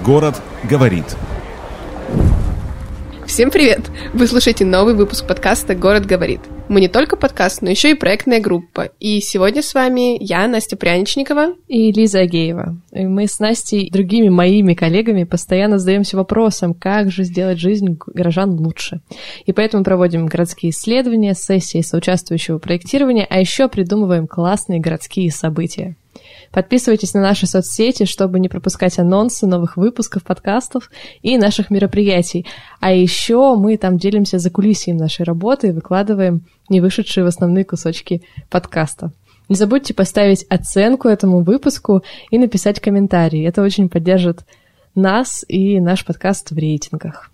Город говорит. Всем привет! Вы слушаете новый выпуск подкаста «Город говорит». Мы не только подкаст, но еще и проектная группа. И сегодня с вами я, Настя Пряничникова. И Лиза Агеева. И мы с Настей и другими моими коллегами постоянно задаемся вопросом, как же сделать жизнь горожан лучше. И поэтому проводим городские исследования, сессии соучаствующего проектирования, а еще придумываем классные городские события. Подписывайтесь на наши соцсети, чтобы не пропускать анонсы новых выпусков подкастов и наших мероприятий. А еще мы там делимся за кулисием нашей работы и выкладываем не вышедшие в основные кусочки подкаста. Не забудьте поставить оценку этому выпуску и написать комментарий. Это очень поддержит нас и наш подкаст в рейтингах.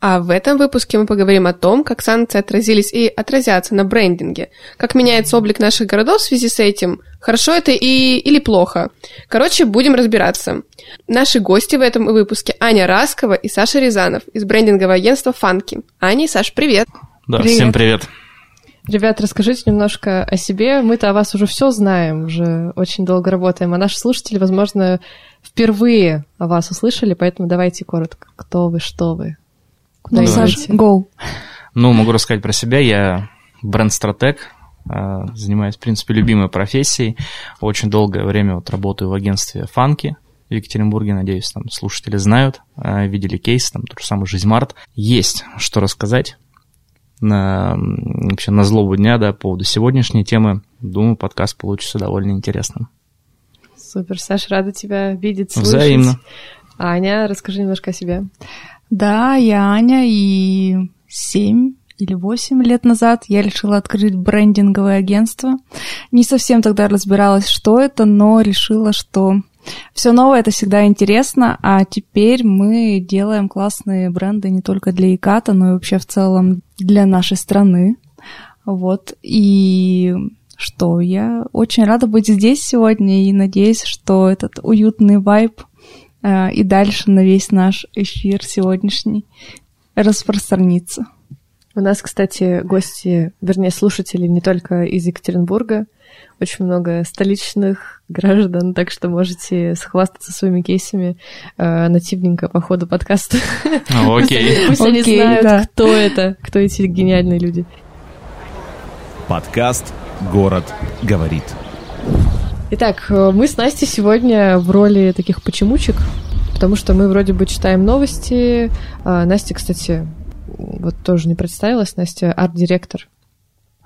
А в этом выпуске мы поговорим о том, как санкции отразились и отразятся на брендинге, как меняется облик наших городов в связи с этим, хорошо это и или плохо. Короче, будем разбираться. Наши гости в этом выпуске Аня Раскова и Саша Рязанов из брендингового агентства «Фанки». Аня и Саш, привет! Да, привет. всем привет! Ребят, расскажите немножко о себе. Мы-то о вас уже все знаем, уже очень долго работаем, а наши слушатели, возможно, впервые о вас услышали, поэтому давайте коротко. Кто вы, что вы? Ну, Саш, go. Ну, могу рассказать про себя. Я бренд-стратег, э, занимаюсь, в принципе, любимой профессией. Очень долгое время вот работаю в агентстве «Фанки», в Екатеринбурге, надеюсь, там слушатели знают, э, видели кейс, там тот же самый Жизмарт. Есть что рассказать на, вообще на злобу дня, да, по поводу сегодняшней темы. Думаю, подкаст получится довольно интересным. Супер, Саша, рада тебя видеть, слышать. Взаимно. Аня, расскажи немножко о себе. Да, я Аня, и семь или восемь лет назад я решила открыть брендинговое агентство. Не совсем тогда разбиралась, что это, но решила, что все новое это всегда интересно, а теперь мы делаем классные бренды не только для Иката, но и вообще в целом для нашей страны. Вот, и что, я очень рада быть здесь сегодня и надеюсь, что этот уютный вайб и дальше на весь наш эфир сегодняшний распространится. У нас, кстати, гости, вернее, слушатели не только из Екатеринбурга, очень много столичных граждан, так что можете схвастаться своими кейсами э, нативненько по ходу подкаста. Окей. Пусть они знают, кто это, кто эти гениальные люди. Подкаст «Город говорит». Итак, э, мы с Настей сегодня в роли таких почемучек, потому что мы вроде бы читаем новости. А Настя, кстати, вот тоже не представилась, Настя арт-директор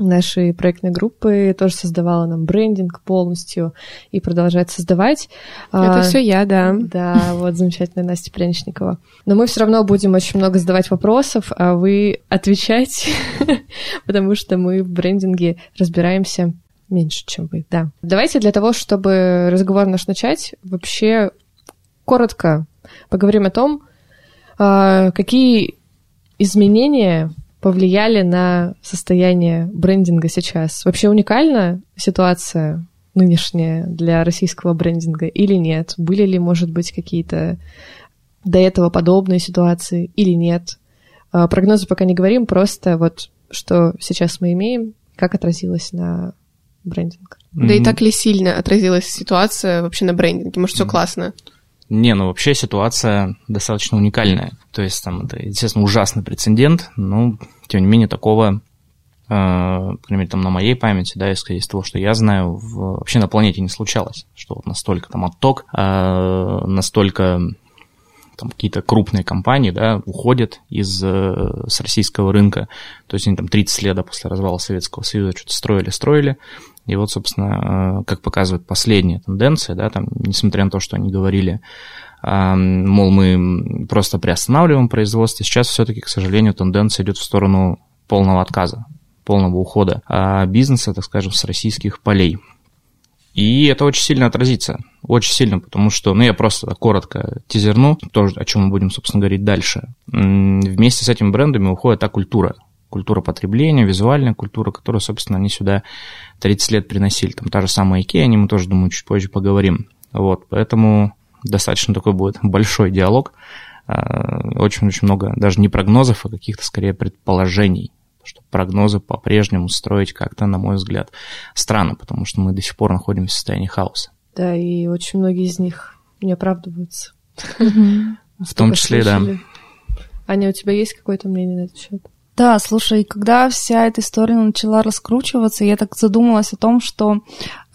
нашей проектной группы, тоже создавала нам брендинг полностью и продолжает создавать. Это а, все я, да. Да, вот замечательная Настя Пряничникова. Но мы все равно будем очень много задавать вопросов, а вы отвечать, потому что мы в брендинге разбираемся Меньше, чем вы, да. Давайте для того, чтобы разговор наш начать, вообще коротко поговорим о том, а, какие изменения повлияли на состояние брендинга сейчас. Вообще уникальна ситуация нынешняя для российского брендинга или нет? Были ли, может быть, какие-то до этого подобные ситуации или нет? А, прогнозы пока не говорим, просто вот что сейчас мы имеем, как отразилось на брендинг. Mm-hmm. Да и так ли сильно отразилась ситуация вообще на брендинге? Может, все mm-hmm. классно? Не, ну вообще ситуация достаточно уникальная. То есть там это, естественно, ужасный прецедент, но тем не менее такого, э, по крайней мере, там на моей памяти, да, исходя из того, что я знаю, в, вообще на планете не случалось, что вот настолько там отток, э, настолько там какие-то крупные компании, да, уходят из, э, с российского рынка, то есть они там 30 лет после развала Советского Союза что-то строили, строили, и вот, собственно, э, как показывает последняя тенденция, да, там, несмотря на то, что они говорили, мол, мы просто приостанавливаем производство, сейчас все-таки, к сожалению, тенденция идет в сторону полного отказа, полного ухода а бизнеса, так скажем, с российских полей. И это очень сильно отразится, очень сильно, потому что, ну, я просто коротко тизерну, то, о чем мы будем, собственно, говорить дальше. Вместе с этими брендами уходит та культура, культура потребления, визуальная культура, которую, собственно, они сюда 30 лет приносили. Там та же самая IKEA, о ней мы тоже, думаю, чуть позже поговорим. Вот, поэтому достаточно такой будет большой диалог. Очень-очень а, много даже не прогнозов, а каких-то скорее предположений. Что прогнозы по-прежнему строить как-то, на мой взгляд, странно, потому что мы до сих пор находимся в состоянии хаоса. Да, и очень многие из них не оправдываются. В том числе, да. Аня, у тебя есть какое-то мнение на этот счет? Да, слушай, когда вся эта история начала раскручиваться, я так задумалась о том, что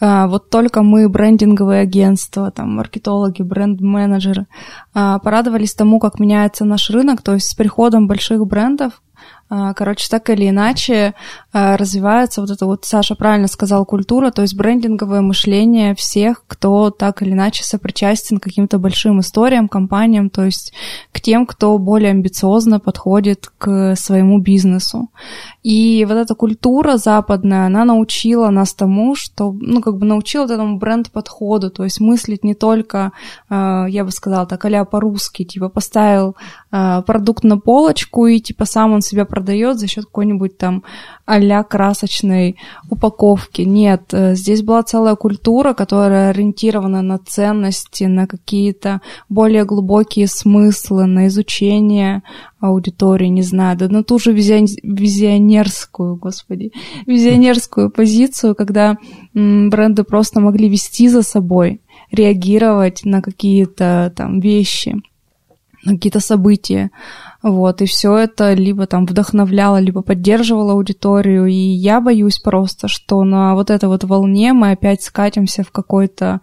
э, вот только мы, брендинговые агентства, там, маркетологи, бренд-менеджеры, э, порадовались тому, как меняется наш рынок, то есть с приходом больших брендов, Короче, так или иначе а, развивается вот это вот, Саша правильно сказал, культура, то есть брендинговое мышление всех, кто так или иначе сопричастен к каким-то большим историям, компаниям, то есть к тем, кто более амбициозно подходит к своему бизнесу. И вот эта культура западная, она научила нас тому, что, ну, как бы научила этому бренд-подходу, то есть мыслить не только, а, я бы сказала так, а по-русски, типа поставил продукт на полочку и типа сам он себя продает за счет какой-нибудь там а красочной упаковки. Нет, э, здесь была целая культура, которая ориентирована на ценности, на какие-то более глубокие смыслы, на изучение аудитории, не знаю, да на ту же визионерскую, господи, визионерскую позицию, когда бренды просто могли вести за собой, реагировать на какие-то там вещи, на какие-то события. Вот, и все это либо там вдохновляло, либо поддерживало аудиторию. И я боюсь просто, что на вот этой вот волне мы опять скатимся в какой-то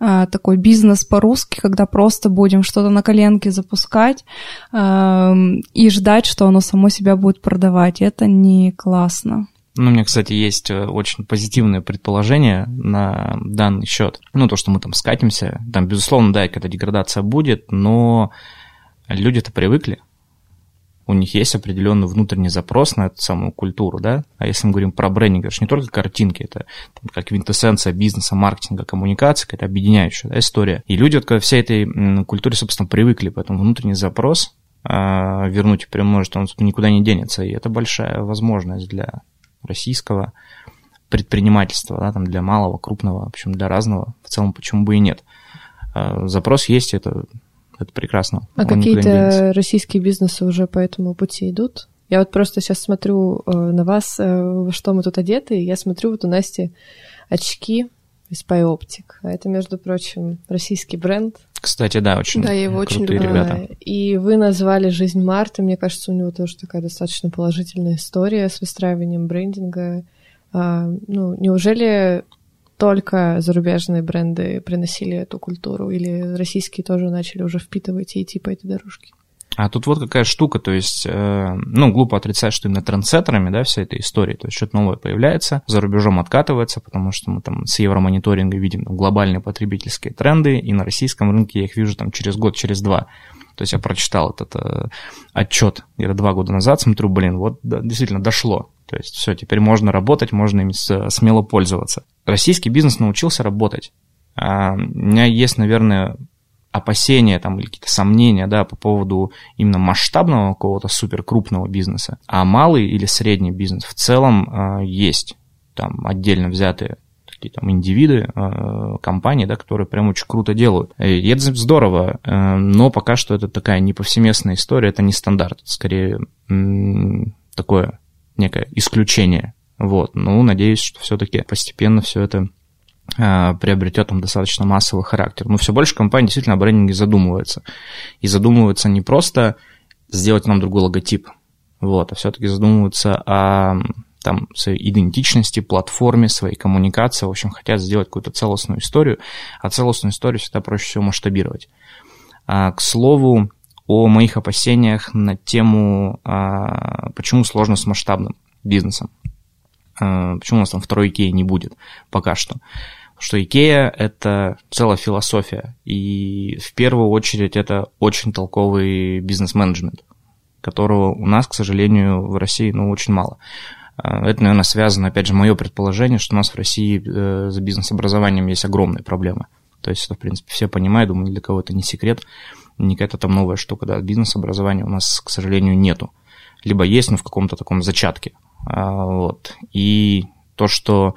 э, такой бизнес по-русски, когда просто будем что-то на коленке запускать э, и ждать, что оно само себя будет продавать. Это не классно. Ну, у меня, кстати, есть э, очень позитивное предположение на данный счет. Ну, то, что мы там скатимся. Там, безусловно, да, какая-то деградация будет, но люди-то привыкли у них есть определенный внутренний запрос на эту самую культуру, да, а если мы говорим про брендинг, это же не только картинки, это там, как квинтэссенция бизнеса, маркетинга, коммуникации, какая-то объединяющая да, история. И люди вот к всей этой культуре, собственно, привыкли, поэтому внутренний запрос а, вернуть прям может, он никуда не денется, и это большая возможность для российского предпринимательства, да, там для малого, крупного, в общем, для разного, в целом почему бы и нет. А, запрос есть, это это прекрасно. А какие-то российские бизнесы уже по этому пути идут? Я вот просто сейчас смотрю э, на вас, э, во что мы тут одеты, и я смотрю, вот у Насти очки из Optic. А это, между прочим, российский бренд. Кстати, да, очень Да, я его очень люблю. ребята. И вы назвали «Жизнь Марты». Мне кажется, у него тоже такая достаточно положительная история с выстраиванием брендинга. А, ну, неужели только зарубежные бренды приносили эту культуру, или российские тоже начали уже впитывать и идти по этой дорожке? А тут вот какая штука, то есть, э, ну, глупо отрицать, что именно трендсеттерами, да, вся эта история, то есть что-то новое появляется, за рубежом откатывается, потому что мы там с евромониторинга видим там, глобальные потребительские тренды, и на российском рынке я их вижу там через год, через два. То есть я прочитал этот э, отчет где-то два года назад, смотрю, блин, вот да, действительно дошло. То есть все, теперь можно работать, можно им смело пользоваться. Российский бизнес научился работать. А у меня есть, наверное, опасения там, или какие-то сомнения да, по поводу именно масштабного какого-то суперкрупного бизнеса. А малый или средний бизнес в целом э, есть. Там отдельно взятые такие там индивиды, э, компании, да, которые прям очень круто делают. И это здорово, э, но пока что это такая не повсеместная история, это не стандарт, это скорее м- такое некое исключение. Вот. Ну, надеюсь, что все-таки постепенно все это а, приобретет там достаточно массовый характер. Но все больше компаний действительно о брендинге задумываются. И задумываются не просто сделать нам другой логотип, вот, а все-таки задумываются о там, своей идентичности, платформе, своей коммуникации, в общем, хотят сделать какую-то целостную историю, а целостную историю всегда проще всего масштабировать. А, к слову, о моих опасениях на тему, а, почему сложно с масштабным бизнесом. А, почему у нас там второй Икеи не будет пока что. Что Икея – это целая философия, и в первую очередь это очень толковый бизнес-менеджмент, которого у нас, к сожалению, в России ну, очень мало. А, это, наверное, связано, опять же, мое предположение, что у нас в России э, за бизнес-образованием есть огромные проблемы. То есть это, в принципе, все понимают, думаю, для кого это не секрет не какая-то там новая штука, да, бизнес-образования у нас, к сожалению, нету. Либо есть, но в каком-то таком зачатке. А, вот. И то, что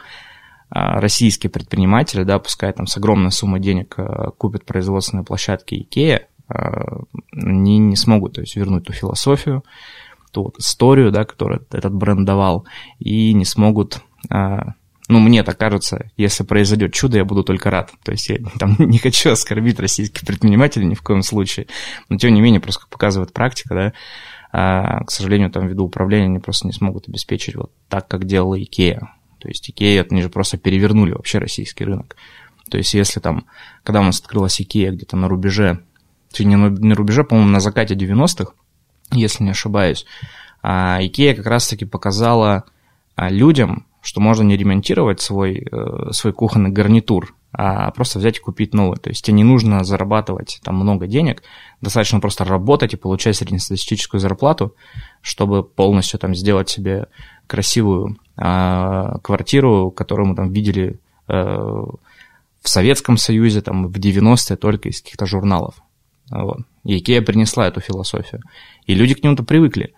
а, российские предприниматели, да, пускай там с огромной суммой денег а, купят производственные площадки Икея, они не смогут то есть, вернуть ту философию, ту вот историю, да, которую этот бренд давал, и не смогут ну, мне так кажется, если произойдет чудо, я буду только рад. То есть я там не хочу оскорбить российских предпринимателей ни в коем случае. Но тем не менее, просто показывает практика, да, а, к сожалению, там ввиду управления они просто не смогут обеспечить вот так, как делала Икея. То есть Икея, они же просто перевернули вообще российский рынок. То есть если там, когда у нас открылась Икея где-то на рубеже, не на, на рубеже, по-моему, на закате 90-х, если не ошибаюсь, а Икея как раз-таки показала а, людям, что можно не ремонтировать свой, э, свой кухонный гарнитур, а просто взять и купить новый. То есть тебе не нужно зарабатывать там много денег, достаточно просто работать и получать среднестатистическую зарплату, чтобы полностью там сделать себе красивую а, квартиру, которую мы там видели э, в Советском Союзе, там в 90-е только из каких-то журналов. Вот. И Икея принесла эту философию. И люди к нему-то привыкли.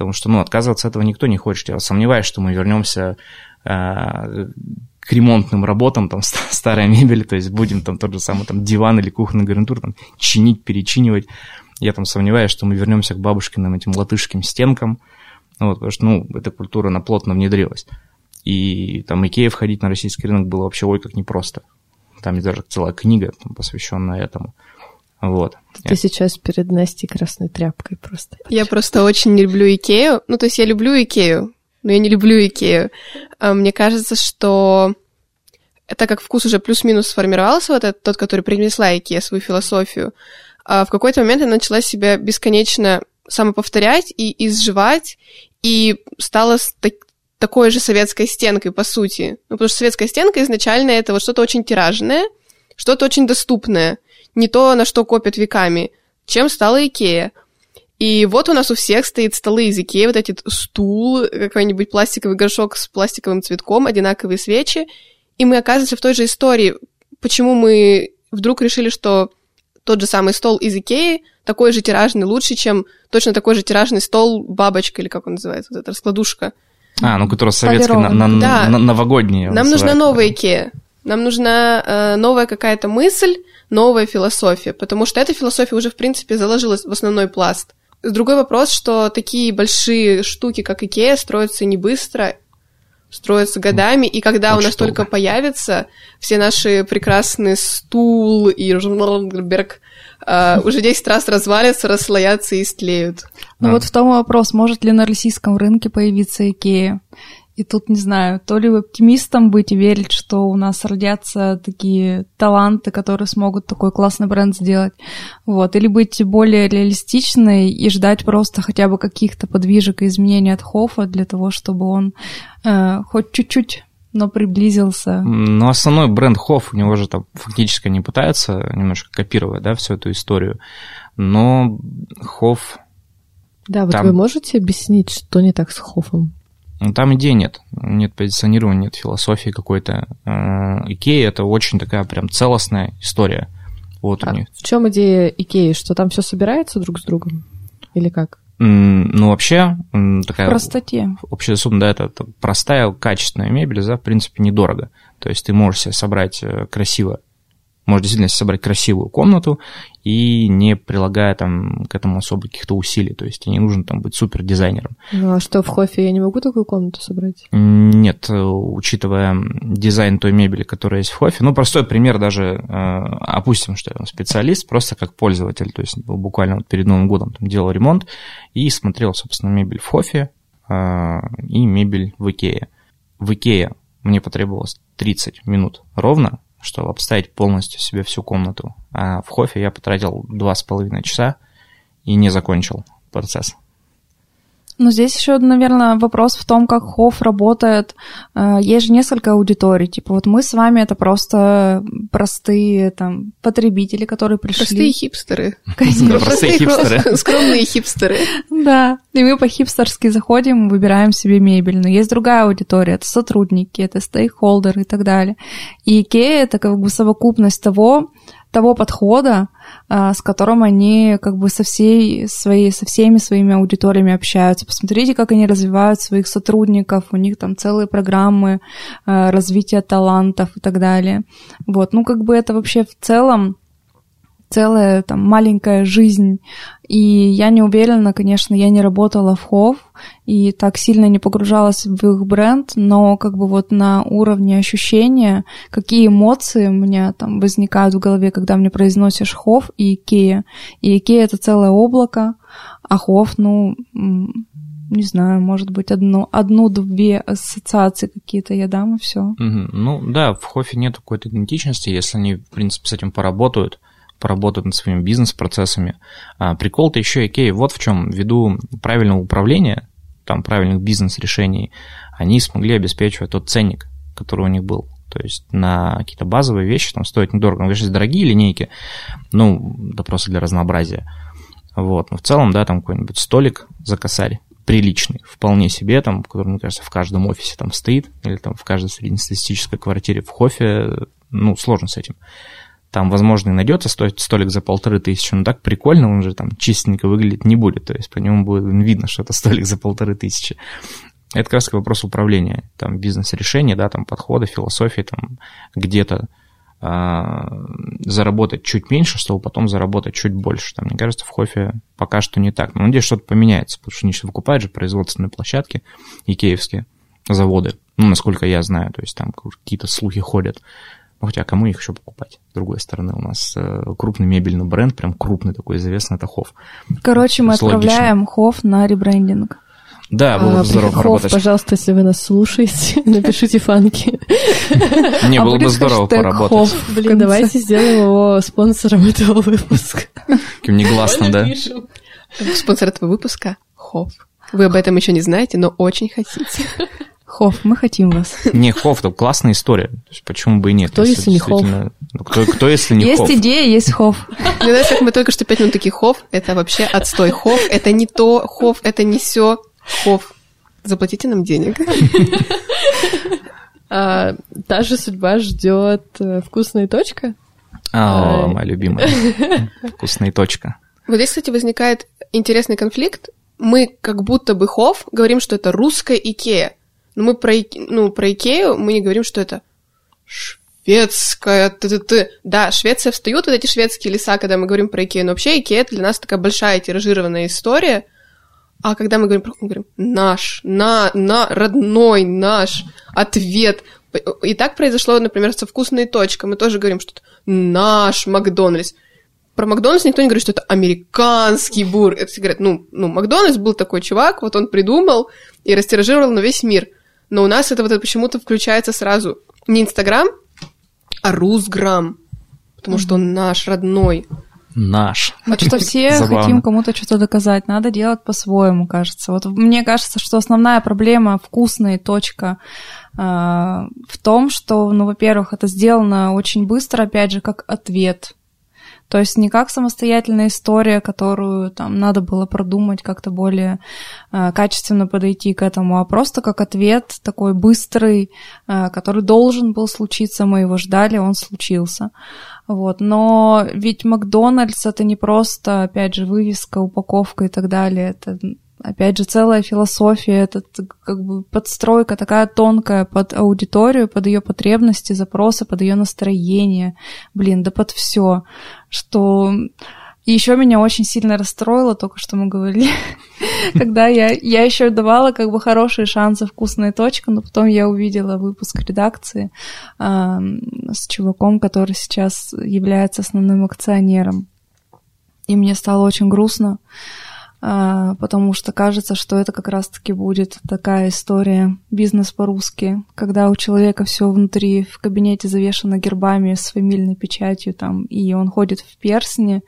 Потому что, ну, отказываться от этого никто не хочет. Я сомневаюсь, что мы вернемся э, к ремонтным работам, там, старая мебель, то есть будем там тот же самый там диван или кухонный гарнитур там чинить, перечинивать. Я там сомневаюсь, что мы вернемся к бабушкиным этим латышским стенкам, вот, потому что, ну, эта культура, она плотно внедрилась. И там Икея входить на российский рынок было вообще ой как непросто. Там есть даже целая книга, там, посвященная этому. Вот. Ты сейчас перед Настей красной тряпкой просто. Я просто очень не люблю Икею. Ну, то есть я люблю Икею, но я не люблю Икею. А мне кажется, что так как вкус уже плюс-минус сформировался, вот этот, тот, который принесла Икея свою философию, а в какой-то момент она начала себя бесконечно самоповторять и изживать, и стала так, такой же советской стенкой, по сути. Ну, потому что советская стенка изначально это вот что-то очень тиражное, что-то очень доступное — не то, на что копят веками, чем стала Икея. И вот у нас у всех стоит столы из Икеи, вот эти стул, какой-нибудь пластиковый горшок с пластиковым цветком, одинаковые свечи, и мы оказываемся в той же истории. Почему мы вдруг решили, что тот же самый стол из Икеи такой же тиражный лучше, чем точно такой же тиражный стол бабочка, или как он называется, вот эта раскладушка. А, ну, которая советская, на, на, да. на, новогодняя. Нам нужна новая Икея. Нам нужна э, новая какая-то мысль, новая философия, потому что эта философия уже, в принципе, заложилась в основной пласт. Другой вопрос, что такие большие штуки, как Икея, строятся не быстро, строятся годами, и когда Очень у нас долго. только появятся все наши прекрасные стул и Берг, э, уже 10 раз развалятся, расслоятся и стлеют. Ну а. вот в том вопрос, может ли на российском рынке появиться Икея? И тут, не знаю, то ли оптимистом быть и верить, что у нас родятся такие таланты, которые смогут такой классный бренд сделать, вот, или быть более реалистичной и ждать просто хотя бы каких-то подвижек и изменений от Хофа для того, чтобы он э, хоть чуть-чуть но приблизился. Но основной бренд Хофф, у него же там фактически не пытается немножко копировать, да, всю эту историю. Но Хофф... Да, вот там... вы можете объяснить, что не так с Хоффом? Ну, там идей нет, нет позиционирования, нет философии какой-то. Э, Икея это очень такая прям целостная история. Вот а у них. В чем идея Икеи? Что там все собирается друг с другом? Или как? Ну, вообще, такая... В простоте. Общая сумма, да, это, это простая, качественная мебель, да, в принципе, недорого. То есть ты можешь себе собрать э, красиво может действительно собрать красивую комнату и не прилагая там к этому особо каких-то усилий. То есть не нужно там быть супер дизайнером. Ну а что, в Хофе я не могу такую комнату собрать? Нет, э, учитывая дизайн той мебели, которая есть в Хофе. Ну, простой пример даже, э, опустим, что я специалист, просто как пользователь. То есть буквально вот перед Новым годом там делал ремонт и смотрел, собственно, мебель в Хофе э, и мебель в Икее. В Икее мне потребовалось 30 минут ровно, чтобы обставить полностью себе всю комнату. А в Хофе я потратил два с половиной часа и не закончил процесс. Ну, здесь еще, наверное, вопрос в том, как Хофф работает. Э, есть же несколько аудиторий. Типа вот мы с вами это просто простые там потребители, которые пришли. Простые хипстеры. Простые хипстеры. Скромные хипстеры. Да. И мы по-хипстерски заходим, выбираем себе мебель. Но есть другая аудитория. Это сотрудники, это стейкхолдеры и так далее. И Икея — это как бы совокупность того, того подхода, а, с которым они как бы со всей своей, со всеми своими аудиториями общаются. Посмотрите, как они развивают своих сотрудников, у них там целые программы а, развития талантов и так далее. Вот, ну как бы это вообще в целом целая там маленькая жизнь. И я не уверена, конечно, я не работала в Хофф и так сильно не погружалась в их бренд, но как бы вот на уровне ощущения, какие эмоции у меня там возникают в голове, когда мне произносишь Хофф и Икея. И Икея — это целое облако, а Хофф, ну, не знаю, может быть, одну, одну-две ассоциации какие-то я дам, и все. Угу. Ну да, в Хоффе нет какой-то идентичности, если они, в принципе, с этим поработают, поработают над своими бизнес-процессами. А, прикол-то еще Икеи вот в чем. Ввиду правильного управления, там, правильных бизнес-решений, они смогли обеспечивать тот ценник, который у них был. То есть на какие-то базовые вещи там стоят недорого. Конечно, дорогие линейки, ну, да просто для разнообразия. Вот. Но в целом, да, там какой-нибудь столик за косарь приличный, вполне себе, там, который, мне кажется, в каждом офисе там стоит, или там в каждой среднестатистической квартире в Хофе, ну, сложно с этим. Там, возможно, и найдется стоит столик за полторы тысячи, но так прикольно, он же там чистенько выглядеть не будет, то есть по нему будет видно, что это столик за полторы тысячи. Это как раз вопрос управления, там, бизнес-решения, да, там, подхода, философии, там, где-то а, заработать чуть меньше, чтобы потом заработать чуть больше. Там, мне кажется, в Хофе пока что не так. Но надеюсь, что-то поменяется, потому что они сейчас выкупают же производственные площадки икеевские заводы, ну, насколько я знаю, то есть там какие-то слухи ходят. Ну, хотя кому их еще покупать? С другой стороны, у нас э, крупный мебельный бренд, прям крупный такой известный, это Хофф. Короче, мы отправляем Хофф на ребрендинг. Да, было бы а, здорово поработать. пожалуйста, если вы нас слушаете, напишите фанки. Не, а было бы здорово поработать. Блин, давайте сделаем его спонсором этого выпуска. Каким негласным, да? Спонсор этого выпуска — Хофф. Вы об этом еще не знаете, но очень хотите. Хофф, мы хотим вас. Не, Хофф, это классная история. Почему бы и нет? Кто, если не Хофф? Ну, кто, кто, если не Есть идея, есть Хофф. Мне нравится, как мы только что пять минут такие Хофф, это вообще отстой. Хофф, это не то, Хофф, это не все. Хофф, заплатите нам денег. А, та же судьба ждет э, вкусная точка. О, а, моя любимая. Вкусная точка. Вот здесь, кстати, возникает интересный конфликт. Мы как будто бы Хофф говорим, что это русская Икея. Но мы про, ну, про Икею мы не говорим, что это шведская, ты -ты -ты. Да, Швеция встают вот эти шведские леса, когда мы говорим про Икею, но вообще Икея это для нас такая большая тиражированная история – а когда мы говорим, мы говорим наш, на, на, родной, наш, ответ. И так произошло, например, со вкусной точкой. Мы тоже говорим, что это наш Макдональдс. Про Макдональдс никто не говорит, что это американский бургер. Это все говорят, ну, ну, Макдональдс был такой чувак, вот он придумал и растиражировал на весь мир. Но у нас это вот это почему-то включается сразу не Инстаграм, а Русграм. Потому mm-hmm. что он наш, родной наш. Вот что все Забавно. хотим кому-то что-то доказать, надо делать по-своему, кажется. Вот мне кажется, что основная проблема вкусная точка э, в том, что, ну, во-первых, это сделано очень быстро, опять же, как ответ. То есть не как самостоятельная история, которую там надо было продумать, как-то более э, качественно подойти к этому, а просто как ответ такой быстрый, э, который должен был случиться, мы его ждали, он случился. Вот. Но ведь Макдональдс это не просто, опять же, вывеска, упаковка и так далее. Это, опять же, целая философия, это как бы подстройка такая тонкая под аудиторию, под ее потребности, запросы, под ее настроение. Блин, да под все. Что еще меня очень сильно расстроило, только что мы говорили, когда я, я еще давала как бы хорошие шансы вкусная точка, но потом я увидела выпуск редакции э, с чуваком, который сейчас является основным акционером. И мне стало очень грустно, а, потому что кажется, что это как раз-таки будет такая история бизнес по-русски, когда у человека все внутри в кабинете завешено гербами с фамильной печатью там, и он ходит в персне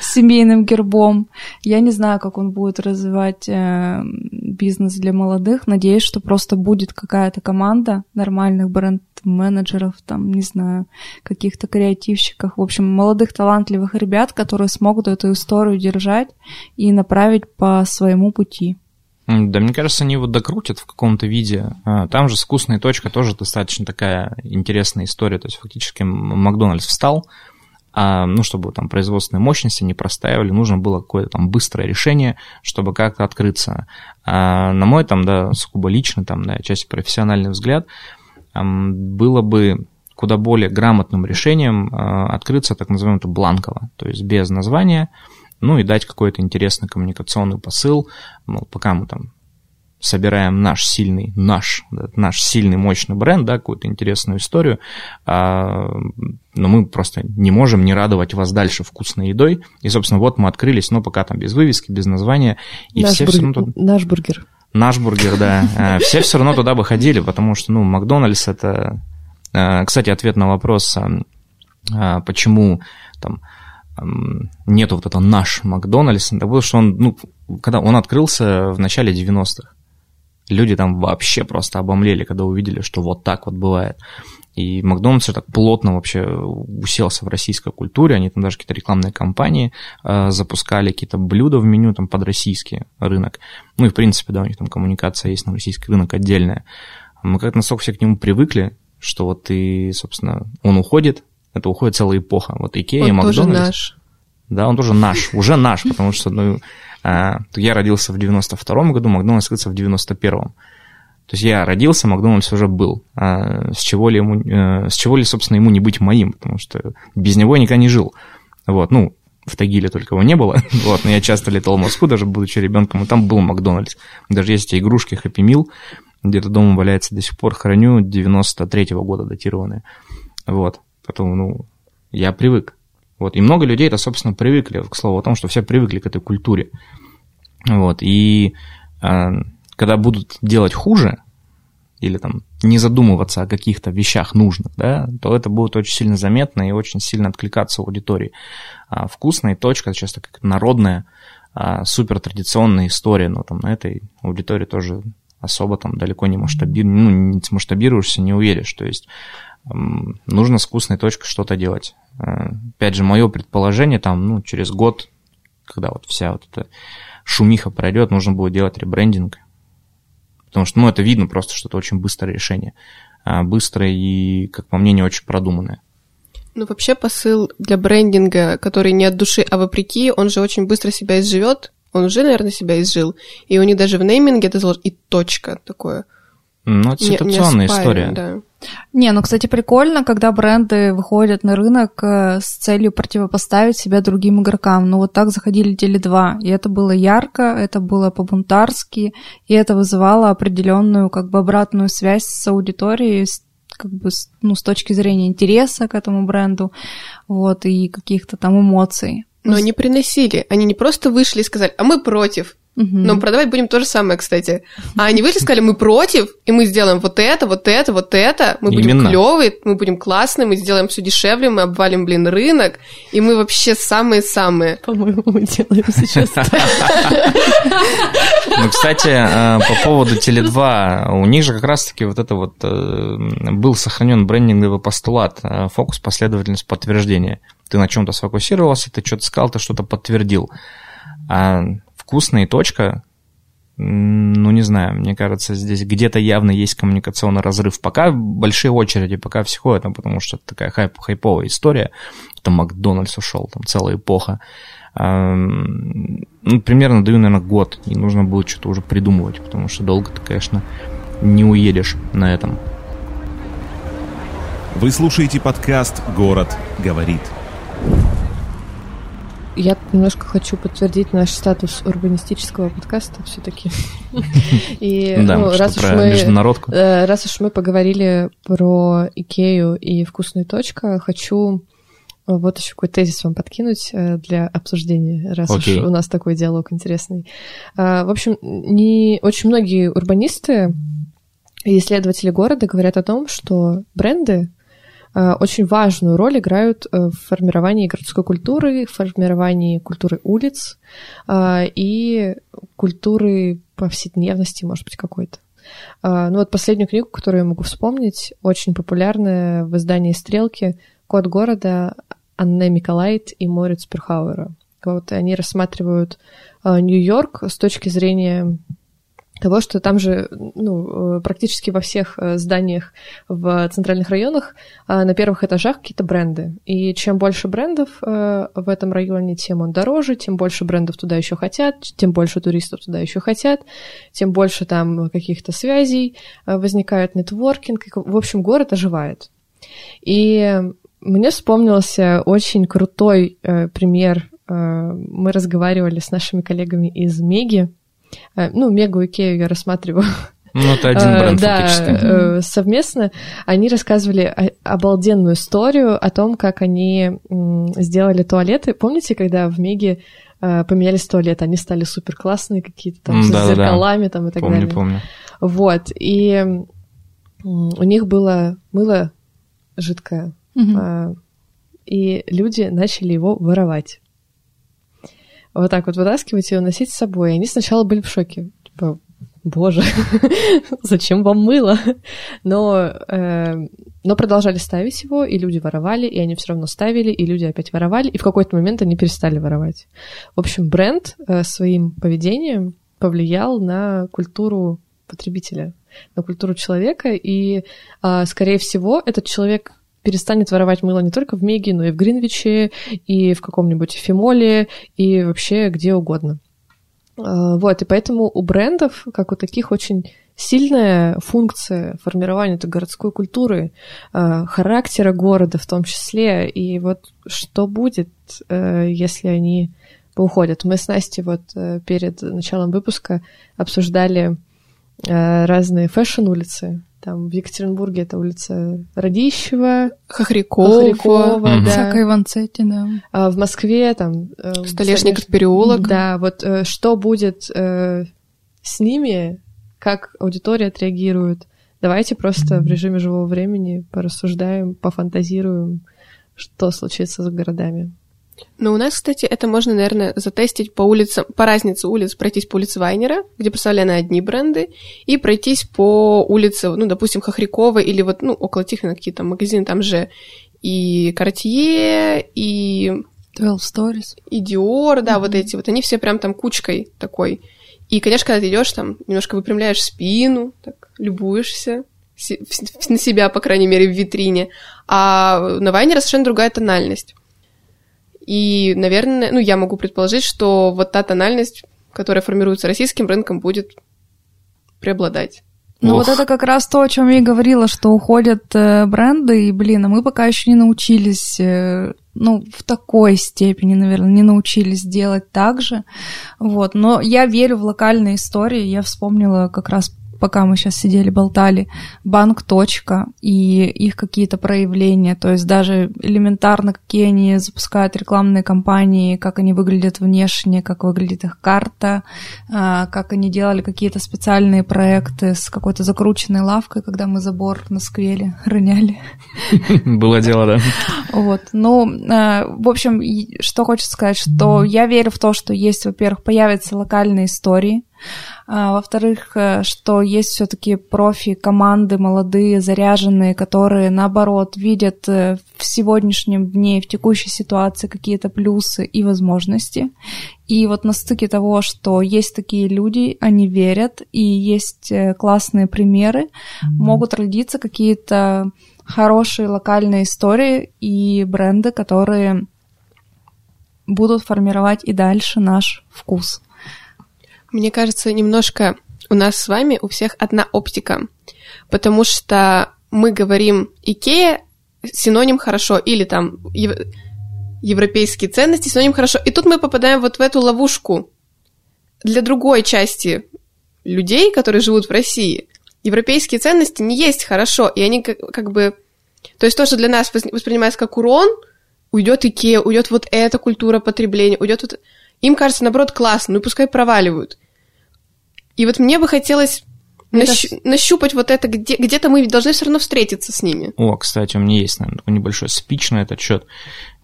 с семейным гербом. Я не знаю, как он будет развивать э, бизнес для молодых. Надеюсь, что просто будет какая-то команда нормальных бренд-менеджеров, там, не знаю, каких-то креативщиков. В общем, молодых талантливых ребят, которые смогут эту историю держать и направить по своему пути. Да, мне кажется, они его докрутят в каком-то виде. А, там же вкусная точка тоже достаточно такая интересная история. То есть фактически Макдональдс встал, а, ну, чтобы там производственные мощности не простаивали, нужно было какое-то там быстрое решение, чтобы как-то открыться. А, на мой там, да, сугубо личный, там, да, часть профессиональный взгляд, было бы куда более грамотным решением э, открыться так называемым бланково, то есть без названия, ну и дать какой-то интересный коммуникационный посыл, мол, пока мы там собираем наш сильный, наш, наш сильный, мощный бренд, да, какую-то интересную историю, а, но мы просто не можем не радовать вас дальше вкусной едой. И, собственно, вот мы открылись, но пока там без вывески, без названия. И наш все бургер, все равно... Наш бургер. Наш бургер, да. А, все все равно туда бы ходили, потому что, ну, Макдональдс это... А, кстати, ответ на вопрос, а, почему там нету вот это наш Макдональдс, это потому что он, ну, когда он открылся в начале 90-х, люди там вообще просто обомлели, когда увидели, что вот так вот бывает. И Макдональдс так плотно вообще уселся в российской культуре, они там даже какие-то рекламные кампании э, запускали, какие-то блюда в меню там под российский рынок. Ну и в принципе, да, у них там коммуникация есть на российский рынок отдельная. Мы как-то настолько все к нему привыкли, что вот и, собственно, он уходит, это уходит целая эпоха. Вот Икея, он Макдональдс. тоже наш. Да, он тоже наш, уже наш, потому что ну, я родился в 92-м году, Макдональдс открылся в 91-м. То есть я родился, Макдональдс уже был. А с, чего ли ему, э, с чего ли, собственно, ему не быть моим? Потому что без него я никогда не жил. Вот, ну, в Тагиле только его не было. вот, но я часто летал в Москву, даже будучи ребенком, и там был Макдональдс. Даже есть эти игрушки Happy Meal, где-то дома валяется до сих пор, храню 93-го года датированные. Вот, потом, ну, я привык. Вот. И много людей это, собственно, привыкли, к слову о том, что все привыкли к этой культуре. Вот. И э, когда будут делать хуже, или там не задумываться о каких-то вещах нужных, да, то это будет очень сильно заметно и очень сильно откликаться в аудитории. А вкусная точка, часто как народная, а, супер традиционная история, но там на этой аудитории тоже особо там далеко не масштабируешь, ну, не масштабируешься, не уверишь. То есть нужно с вкусной точкой что-то делать. Э, опять же, мое предположение, там, ну, через год, когда вот вся вот эта шумиха пройдет, нужно будет делать ребрендинг. Потому что, ну, это видно просто, что это очень быстрое решение. А, быстрое и, как по мне, не очень продуманное. Ну, вообще посыл для брендинга, который не от души, а вопреки, он же очень быстро себя изживет. Он уже, наверное, себя изжил. И у них даже в нейминге это заложено. И точка такое. Ну, это ситуационная не, не история. Да. Не, ну, кстати, прикольно, когда бренды выходят на рынок э, с целью противопоставить себя другим игрокам. Ну, вот так заходили Теле2, и это было ярко, это было по-бунтарски, и это вызывало определенную как бы обратную связь с аудиторией, как бы, ну, с точки зрения интереса к этому бренду, вот, и каких-то там эмоций. Но они приносили, они не просто вышли и сказали, а мы против, Угу. Но продавать будем то же самое, кстати. А они вышли сказали, мы против, и мы сделаем вот это, вот это, вот это. Мы будем Именно. клевые, мы будем классные, мы сделаем все дешевле, мы обвалим, блин, рынок, и мы вообще самые-самые. По-моему, мы делаем сейчас. Ну, кстати, э, по поводу Теле2, у них же как раз-таки вот это вот э, был сохранен брендинговый постулат, э, фокус, последовательность подтверждения. Ты на чем-то сфокусировался, ты что-то сказал, ты что-то подтвердил. А вкусная точка, ну, не знаю, мне кажется, здесь где-то явно есть коммуникационный разрыв. Пока большие очереди, пока все ходят, ну, потому что это такая хайп, хайповая история. Там Макдональдс ушел, там целая эпоха. Ну, примерно даю, наверное, год, и нужно будет что-то уже придумывать, потому что долго ты, конечно, не уедешь на этом. Вы слушаете подкаст «Город говорит». Я немножко хочу подтвердить наш статус урбанистического подкаста все-таки. И ну, раз уж мы. Э, раз уж мы поговорили про Икею и вкусную точку, хочу вот еще какой тезис вам подкинуть э, для обсуждения, раз okay. уж у нас такой диалог интересный. Э, в общем, не очень многие урбанисты и исследователи города говорят о том, что бренды очень важную роль играют э, в формировании городской культуры, в формировании культуры улиц э, и культуры повседневности, может быть, какой-то. Ну вот последнюю книгу, которую я могу вспомнить, очень популярная в издании «Стрелки», «Код города» Анне Миколайт и Мориц Перхауэра. Вот они рассматривают Нью-Йорк с точки зрения того, что там же ну, э, практически во всех э, зданиях в центральных районах э, на первых этажах какие-то бренды. И чем больше брендов в этом районе, тем он дороже, тем больше брендов туда еще хотят, тем больше туристов туда еще хотят, тем больше там каких-то связей возникает нетворкинг. В общем, город оживает. И мне вспомнился очень крутой пример. Мы разговаривали с нашими коллегами из Меги. Э, ну, Мегу и Икею я рассматриваю Ну, это один бренд да, фактически. э, совместно они рассказывали обалденную историю о том, как они сделали туалеты. Помните, когда в Меге э, поменялись туалеты, они стали супер классные какие-то там М, с зеркалами там и так Помню, далее. помню. Вот, и у них было мыло жидкое, а, и люди начали его воровать. Вот так вот вытаскивать и уносить с собой. И они сначала были в шоке. Типа, боже, зачем вам мыло? Но, э, но продолжали ставить его, и люди воровали, и они все равно ставили, и люди опять воровали, и в какой-то момент они перестали воровать. В общем, бренд э, своим поведением повлиял на культуру потребителя, на культуру человека, и, а, скорее всего, этот человек перестанет воровать мыло не только в Меге, но и в Гринвиче, и в каком-нибудь Фимоле, и вообще где угодно. А, Вот, и поэтому у брендов, как у таких, очень сильная функция формирования этой городской культуры, а, характера города в том числе. И вот что будет, э, если они уходят? Мы с Настей вот э, перед началом выпуска обсуждали э, разные фэшн-улицы. Там в Екатеринбурге это улица Радищева, Хохрякова, Хохрякова, Мгм. да. Всякой Ванцетти, да. А в Москве там... э, Столешников Столеш- переулок. Да, вот э, что будет э, с ними, как аудитория отреагирует. Давайте просто в режиме живого времени порассуждаем, пофантазируем, что случится с городами. Но у нас, кстати, это можно, наверное, затестить по улицам, по разнице улиц, пройтись по улице Вайнера, где представлены одни бренды, и пройтись по улице, ну, допустим, Хохрякова или вот, ну, около Тихвина какие-то магазины, там же и Cartier, и, 12 Stories. и Dior, да, вот эти вот, они все прям там кучкой такой. И, конечно, когда ты идешь там, немножко выпрямляешь спину, так, любуешься на себя, по крайней мере, в витрине. А на Вайнера совершенно другая тональность. И, наверное, ну, я могу предположить, что вот та тональность, которая формируется российским рынком, будет преобладать. Ну Ох. вот это как раз то, о чем я и говорила, что уходят э, бренды, и, блин, а мы пока еще не научились, э, ну, в такой степени, наверное, не научились делать так же. Вот. Но я верю в локальные истории. Я вспомнила как раз пока мы сейчас сидели, болтали, банк точка и их какие-то проявления, то есть даже элементарно, какие они запускают рекламные кампании, как они выглядят внешне, как выглядит их карта, а, как они делали какие-то специальные проекты с какой-то закрученной лавкой, когда мы забор на сквере роняли. Было дело, да. Вот. Ну, э, в общем, что хочется сказать, что я верю в то, что есть, во-первых, появятся локальные истории, а, во-вторых, э, что есть все-таки профи, команды молодые, заряженные, которые, наоборот, видят э, в сегодняшнем дне, в текущей ситуации какие-то плюсы и возможности. И вот на стыке того, что есть такие люди, они верят, и есть э, классные примеры, могут родиться какие-то хорошие локальные истории и бренды, которые будут формировать и дальше наш вкус. Мне кажется, немножко у нас с вами у всех одна оптика, потому что мы говорим Икея синоним хорошо, или там ев- европейские ценности синоним хорошо. И тут мы попадаем вот в эту ловушку для другой части людей, которые живут в России. Европейские ценности не есть хорошо, и они как, как бы... То есть то, что для нас воспринимается как урон, уйдет Икея, уйдет вот эта культура потребления, уйдет вот... Им кажется, наоборот, классно, ну и пускай проваливают. И вот мне бы хотелось Мне нащу- нащупать вот это, где- где-то мы должны все равно встретиться с ними. О, кстати, у меня есть, наверное, такой небольшой спич на этот счет.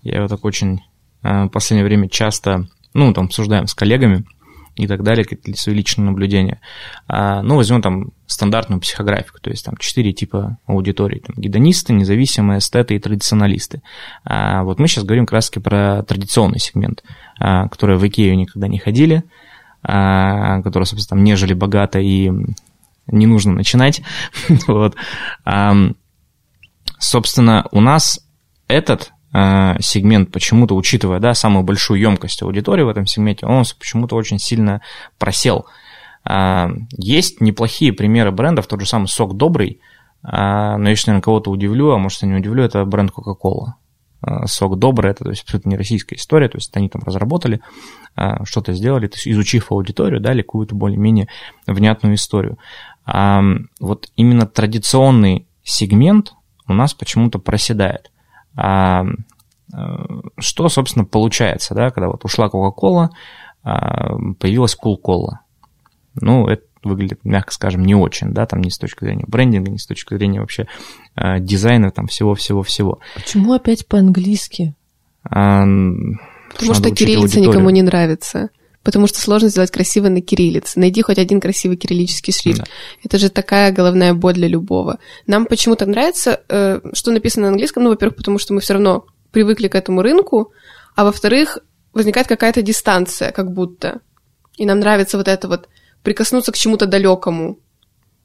Я его так очень э, в последнее время часто, ну, там, обсуждаем с коллегами и так далее, какие-то свои личные наблюдения. А, ну, возьмем там стандартную психографику, то есть там четыре типа аудитории. Там, гедонисты, независимые, эстеты и традиционалисты. А, вот мы сейчас говорим как раз про традиционный сегмент, которые в Икею никогда не ходили, а, которые, собственно, там не жили богато и не нужно начинать. вот. Ам, собственно, у нас этот сегмент почему-то, учитывая, да, самую большую емкость аудитории в этом сегменте, он почему-то очень сильно просел. А, есть неплохие примеры брендов, тот же самый Сок Добрый, А, но я еще, наверное, кого-то удивлю, а может, я не удивлю, это бренд Coca-Cola. А, сок добрый, это то есть, абсолютно не российская история, то есть они там разработали, а, что-то сделали, то есть изучив аудиторию, дали какую-то более-менее внятную историю. А вот именно традиционный сегмент у нас почему-то проседает. А, что, собственно, получается, да, когда вот ушла Coca-Cola, появилась Cool-Cola. Ну, это выглядит, мягко скажем, не очень, да, там ни с точки зрения брендинга, ни с точки зрения вообще э, дизайна, там всего-всего-всего. Почему опять по-английски? А, Потому что кириллица аудиторию. никому не нравится. Потому что сложно сделать красиво на кириллице. Найди хоть один красивый кириллический шрифт. Да. Это же такая головная боль для любого. Нам почему-то нравится, э, что написано на английском, ну, во-первых, потому что мы все равно привыкли к этому рынку, а во-вторых, возникает какая-то дистанция, как будто. И нам нравится вот это вот прикоснуться к чему-то далекому.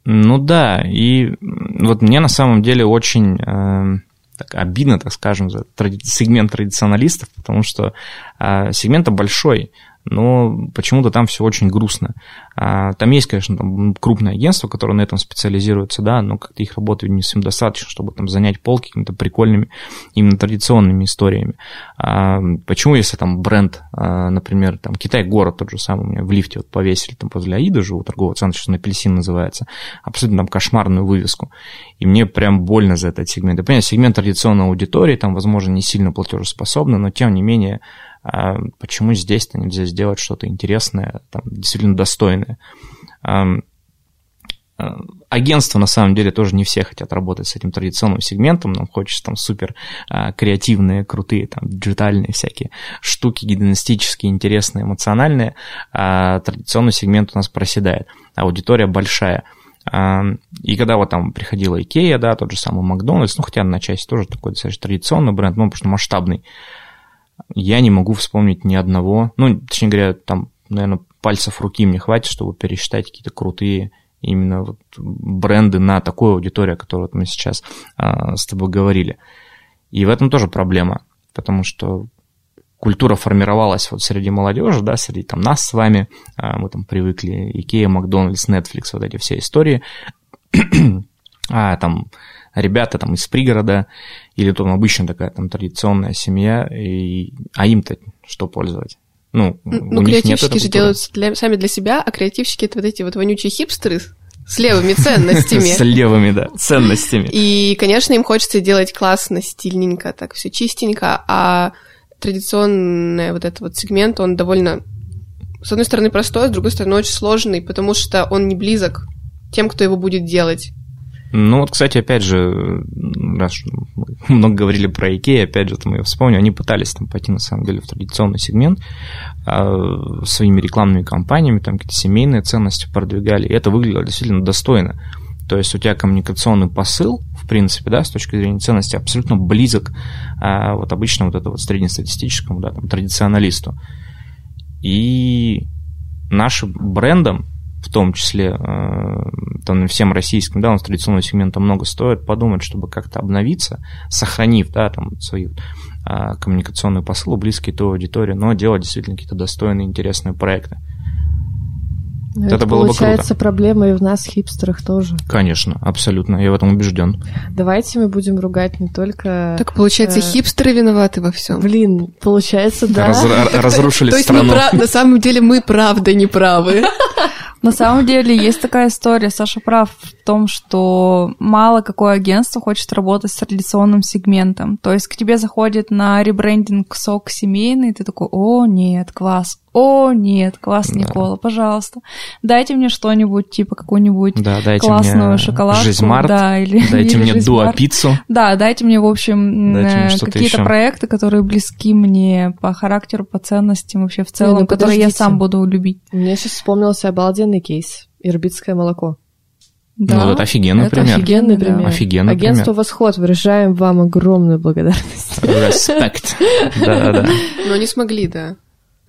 Ну да, и вот мне на самом деле очень э, так, обидно, так скажем, за тради- сегмент традиционалистов, потому что э, сегмент большой, но почему-то там все очень грустно. А, там есть, конечно, там крупное агентство, которое на этом специализируется, да, но как-то их работы не совсем достаточно, чтобы там занять полки какими-то прикольными, именно традиционными историями. А, почему, если там бренд, а, например, там Китай-город тот же самый, у меня в лифте вот повесили, там возле Аида живу, торговый центр, сейчас на апельсин называется, абсолютно там кошмарную вывеску. И мне прям больно за этот сегмент. Я понимаю, сегмент традиционной аудитории, там, возможно, не сильно платежеспособный, но тем не менее а почему здесь-то нельзя сделать что-то интересное, там, действительно достойное. А, агентства, на самом деле, тоже не все хотят работать с этим традиционным сегментом, нам хочется там супер а, креативные, крутые, там, диджитальные всякие штуки, гедонистические, интересные, эмоциональные, а традиционный сегмент у нас проседает, аудитория большая. И когда вот там приходила Икея, да, тот же самый Макдональдс, ну, хотя на части тоже такой достаточно традиционный бренд, но просто масштабный, я не могу вспомнить ни одного, ну, точнее говоря, там, наверное, пальцев руки мне хватит, чтобы пересчитать какие-то крутые именно вот бренды на такую аудиторию, о которой вот мы сейчас а, с тобой говорили. И в этом тоже проблема, потому что культура формировалась вот среди молодежи, да, среди там нас с вами, а, мы там привыкли, Икея, Макдональдс, Netflix, вот эти все истории, а там ребята там из пригорода, или там обычно такая там традиционная семья, и, а им-то что пользовать? Ну, ну у креативщики же делают для, сами для себя, а креативщики это вот эти вот вонючие хипстеры с левыми ценностями. С левыми, да, ценностями. И, конечно, им хочется делать классно, стильненько, так все чистенько, а традиционный вот этот вот сегмент, он довольно, с одной стороны, простой, с другой стороны, очень сложный, потому что он не близок тем, кто его будет делать. Ну вот, кстати, опять же, раз много говорили про Икея, опять же, там я вспомню, они пытались там пойти, на самом деле, в традиционный сегмент а, своими рекламными кампаниями, там какие-то семейные ценности продвигали, и это выглядело действительно достойно. То есть у тебя коммуникационный посыл, в принципе, да, с точки зрения ценности, абсолютно близок а, вот обычно вот это вот среднестатистическому, да, там, традиционалисту. И нашим брендом в том числе э, там, всем российским, да, у нас традиционного сегмента много стоит, подумать, чтобы как-то обновиться, сохранив, да, там, свои а, коммуникационные посылы, близкие той аудитории, но делать действительно какие-то достойные, интересные проекты. Но это, это было получается бы круто. проблема и в нас, хипстерах, тоже. Конечно, абсолютно, я в этом убежден. Давайте мы будем ругать не только... Так получается, э... хипстеры виноваты во всем. Блин, получается, да. Раз, разрушили То страну. есть мы, на самом деле мы правда не правы. На самом деле есть такая история, Саша прав в том, что мало какое агентство хочет работать с традиционным сегментом. То есть к тебе заходит на ребрендинг сок семейный, и ты такой, о, нет, класс, о, нет, класс, да. Никола, пожалуйста, дайте мне что-нибудь, типа какую-нибудь да, дайте классную мне шоколадку. Жизмарт, да, или, дайте или мне дуа-пиццу. Да, дайте мне, в общем, э, какие-то еще. проекты, которые близки мне по характеру, по ценностям, вообще в целом, не, ну, которые я сам буду любить. Мне сейчас вспомнился обалденный кейс. Ирбитское молоко. Да, ну, это офигенный это пример. офигенный пример. Да. Офигенный Агентство пример. «Восход», выражаем вам огромную благодарность. Респект. Да-да-да. Но не смогли, да.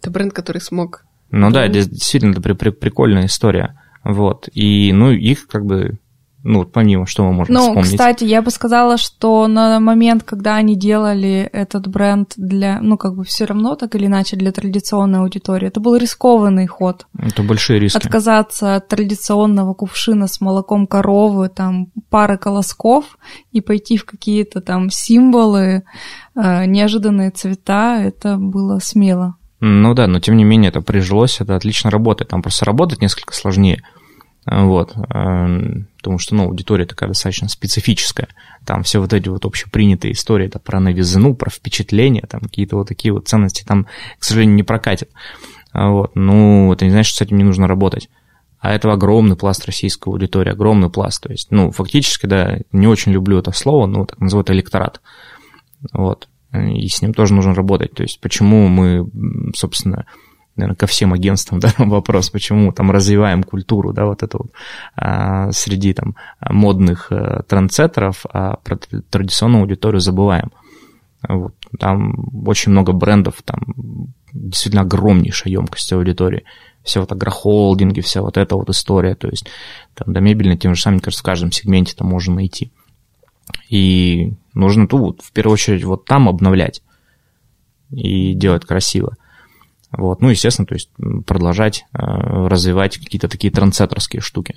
Это бренд, который смог. Ну да, действительно, это при, при, прикольная история. Вот. И, ну, их как бы Ну, вот помимо, что мы можем Ну, вспомнить. кстати, я бы сказала, что на момент, когда они делали этот бренд для, ну, как бы все равно так или иначе для традиционной аудитории, это был рискованный ход. Это большие риски. Отказаться от традиционного кувшина с молоком коровы, там, пары колосков и пойти в какие-то там символы, э, неожиданные цвета, это было смело. Ну да, но тем не менее это прижилось, это отлично работает. Там просто работать несколько сложнее. Вот. Потому что, ну, аудитория такая достаточно специфическая. Там все вот эти вот общепринятые истории это про новизну, про впечатления, там какие-то вот такие вот ценности там, к сожалению, не прокатят. А Вот. Ну, это не значит, что с этим не нужно работать. А это огромный пласт российской аудитории, огромный пласт. То есть, ну, фактически, да, не очень люблю это слово, но так называют электорат. Вот. И с ним тоже нужно работать. То есть, почему мы, собственно, наверное, ко всем агентствам да, вопрос, почему там развиваем культуру, да, вот это вот а, среди там модных а, трендсеттеров, а про тр- традиционную аудиторию забываем. Вот. Там очень много брендов, там действительно огромнейшая емкость аудитории. Все вот агрохолдинги, вся вот эта вот история, то есть там до мебельной тем же самым, кажется, в каждом сегменте там можно найти. И нужно тут, в первую очередь, вот там обновлять и делать красиво. Вот. Ну, естественно, то есть продолжать э, развивать какие-то такие трансцентрские штуки.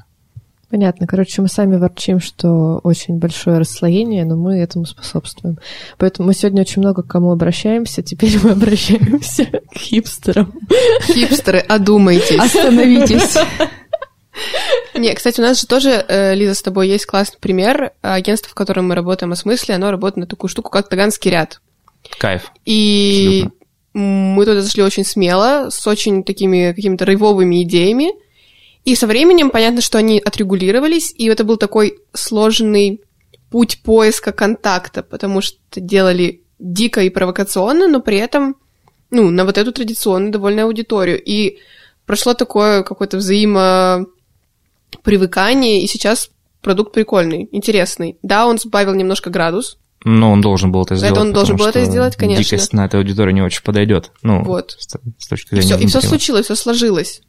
Понятно. Короче, мы сами ворчим, что очень большое расслоение, но мы этому способствуем. Поэтому мы сегодня очень много к кому обращаемся. Теперь мы обращаемся к хипстерам. Хипстеры, одумайтесь. Остановитесь. Не, кстати, у нас же тоже, э, Лиза, с тобой есть классный пример. Агентство, в котором мы работаем о смысле, оно работает на такую штуку, как Таганский ряд. Кайф. И Абсолютно. Мы туда зашли очень смело, с очень такими какими-то рейвовыми идеями. И со временем понятно, что они отрегулировались, и это был такой сложный путь поиска контакта, потому что делали дико и провокационно, но при этом, ну, на вот эту традиционную довольно аудиторию. И прошло такое какое-то взаимопривыкание, и сейчас продукт прикольный, интересный. Да, он сбавил немножко градус, Но он должен был это сделать. он должен был это сделать, конечно. Дикость на этой аудитории не очень подойдет. Ну, Вот. с, с точки И зрения все, и все случилось, все сложилось.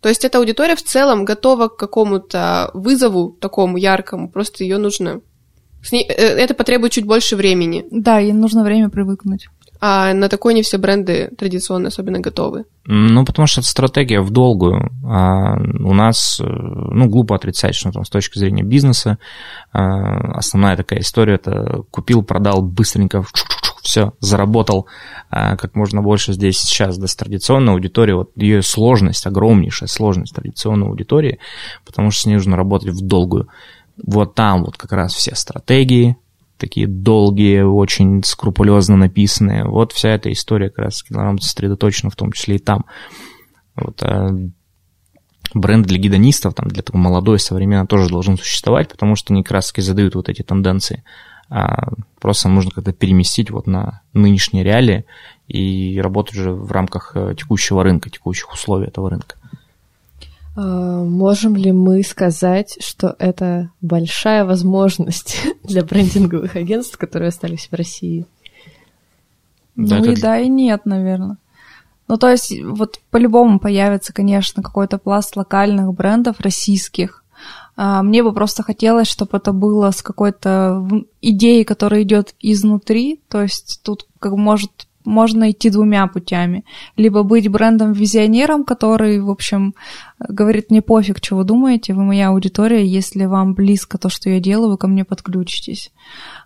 То есть эта аудитория в целом готова к какому-то вызову такому яркому, просто ее нужно... с ней- э, это потребует чуть больше времени, Да, им нужно время привыкнуть. А на такое не все бренды традиционно особенно готовы. Ну, потому что это стратегия в долгую. А у нас, э, ну, глупо отрицать, что там с точки зрения бизнеса а, основная такая история – это купил, продал быстренько, все, заработал а, как можно больше здесь сейчас. Да, с традиционной аудиторией, вот ее сложность, огромнейшая сложность традиционной аудитории, потому что с ней нужно работать в долгую. Вот там вот как раз все стратегии, такие долгие, очень скрупулезно написанные. Вот вся эта история как раз сосредоточена в том числе и там. Вот, а бренд для гидонистов, там, для такого молодой, современно тоже должен существовать, потому что они как раз задают вот эти тенденции. А просто нужно как-то переместить вот на нынешние реалии и работать уже в рамках э, текущего рынка, текущих условий этого рынка. А, Можем ли мы сказать, что это большая возможность для брендинговых агентств, которые остались в России? Да, ну и это- да, и нет, наверное. Ну, то есть, вот по-любому появится, конечно, какой-то пласт локальных брендов российских. А, Мне бы просто хотелось, чтобы это было с какой-то идеей, которая идет изнутри. То есть тут как может можно идти двумя путями. Либо быть брендом-визионером, который, в общем, говорит, мне пофиг, что вы думаете, вы моя аудитория, если вам близко то, что я делаю, вы ко мне подключитесь.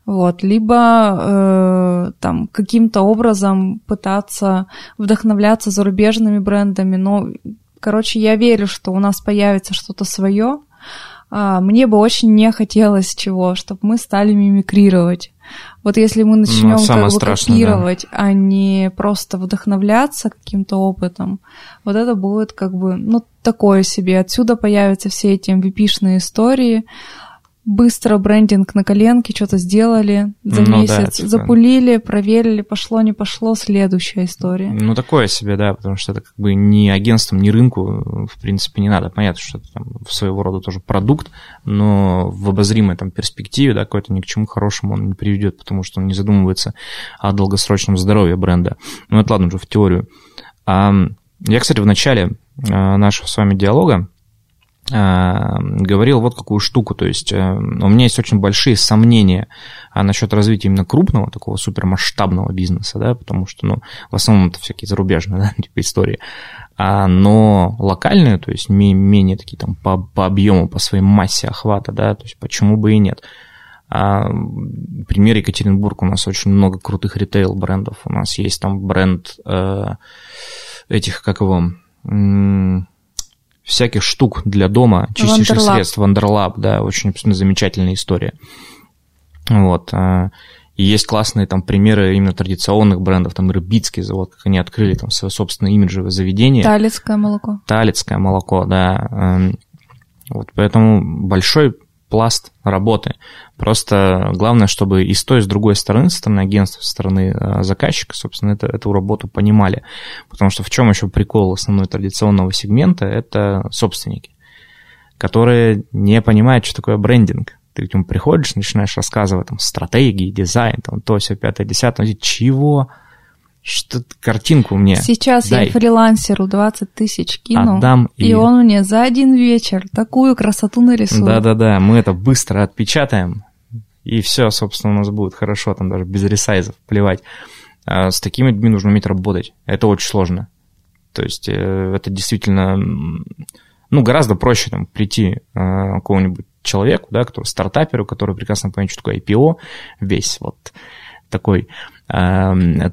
Вот. Либо э, там каким-то образом пытаться вдохновляться зарубежными брендами. Но, короче, я верю, что у нас появится что-то свое. А, мне бы очень не хотелось чего, чтобы мы стали мимикрировать. Вот если мы начнем Ну, как бы страшное, да. копировать, а не просто вдохновляться каким-то опытом, вот это будет как бы, ну, такое себе. Отсюда появятся все эти MVP-шные истории. Быстро брендинг на коленке, что-то сделали за Ну да, месяц, типа- запулили, проверили, пошло, не пошло, следующая история. Ну, такое себе, да, потому что это как бы ни агентствам, ни рынку, в принципе, не надо. Понятно, что это там своего рода тоже продукт, но в обозримой там перспективе, да, какой-то ни к чему хорошему он не приведет, потому что он не задумывается о долгосрочном здоровье бренда. Ну, это ладно уже в теорию. А, я, кстати, в начале а, нашего с вами диалога говорил вот какую штуку, то есть э, у меня есть очень большие сомнения а, насчет развития именно крупного, такого супермасштабного бизнеса, да, потому что, ну, в основном это всякие зарубежные, да, типа истории, а, но локальные, то есть менее такие там по, по объему, по своей массе охвата, да, то есть почему бы и нет. А, пример Екатеринбург, у нас очень много крутых ритейл-брендов, у нас есть там бренд э, этих, как его, всяких штук для дома, чистейших Wonderlab. средств, Wonderlab, да, очень замечательная история. Вот. А, и есть классные там примеры именно традиционных брендов, там Рыбицкий завод, как они открыли там свое собственное имиджевое заведение. Талицкое молоко. Талицкое молоко, да. Эм, вот поэтому большой пласт работы. Просто главное, чтобы и с той, и с другой стороны, со стороны агентства, со стороны э, заказчика, собственно, это, эту работу понимали. Потому что в чем еще прикол основной традиционного сегмента? Это собственники, которые не понимают, что такое брендинг. Ты к нему приходишь, начинаешь рассказывать там стратегии, дизайн, там то, все, пятое, десятое, чего? Что картинку мне Сейчас дай. я фрилансеру 20 тысяч кину, Отдам и... и он мне за один вечер такую красоту нарисует. Да-да-да, мы это быстро отпечатаем, и все, собственно, у нас будет хорошо, там даже без ресайзов, плевать. А с такими людьми нужно уметь работать, это очень сложно. То есть э, это действительно, ну, гораздо проще там прийти э, какому-нибудь человеку, да, который стартаперу, который прекрасно понимает, что такое IPO, весь вот такой э,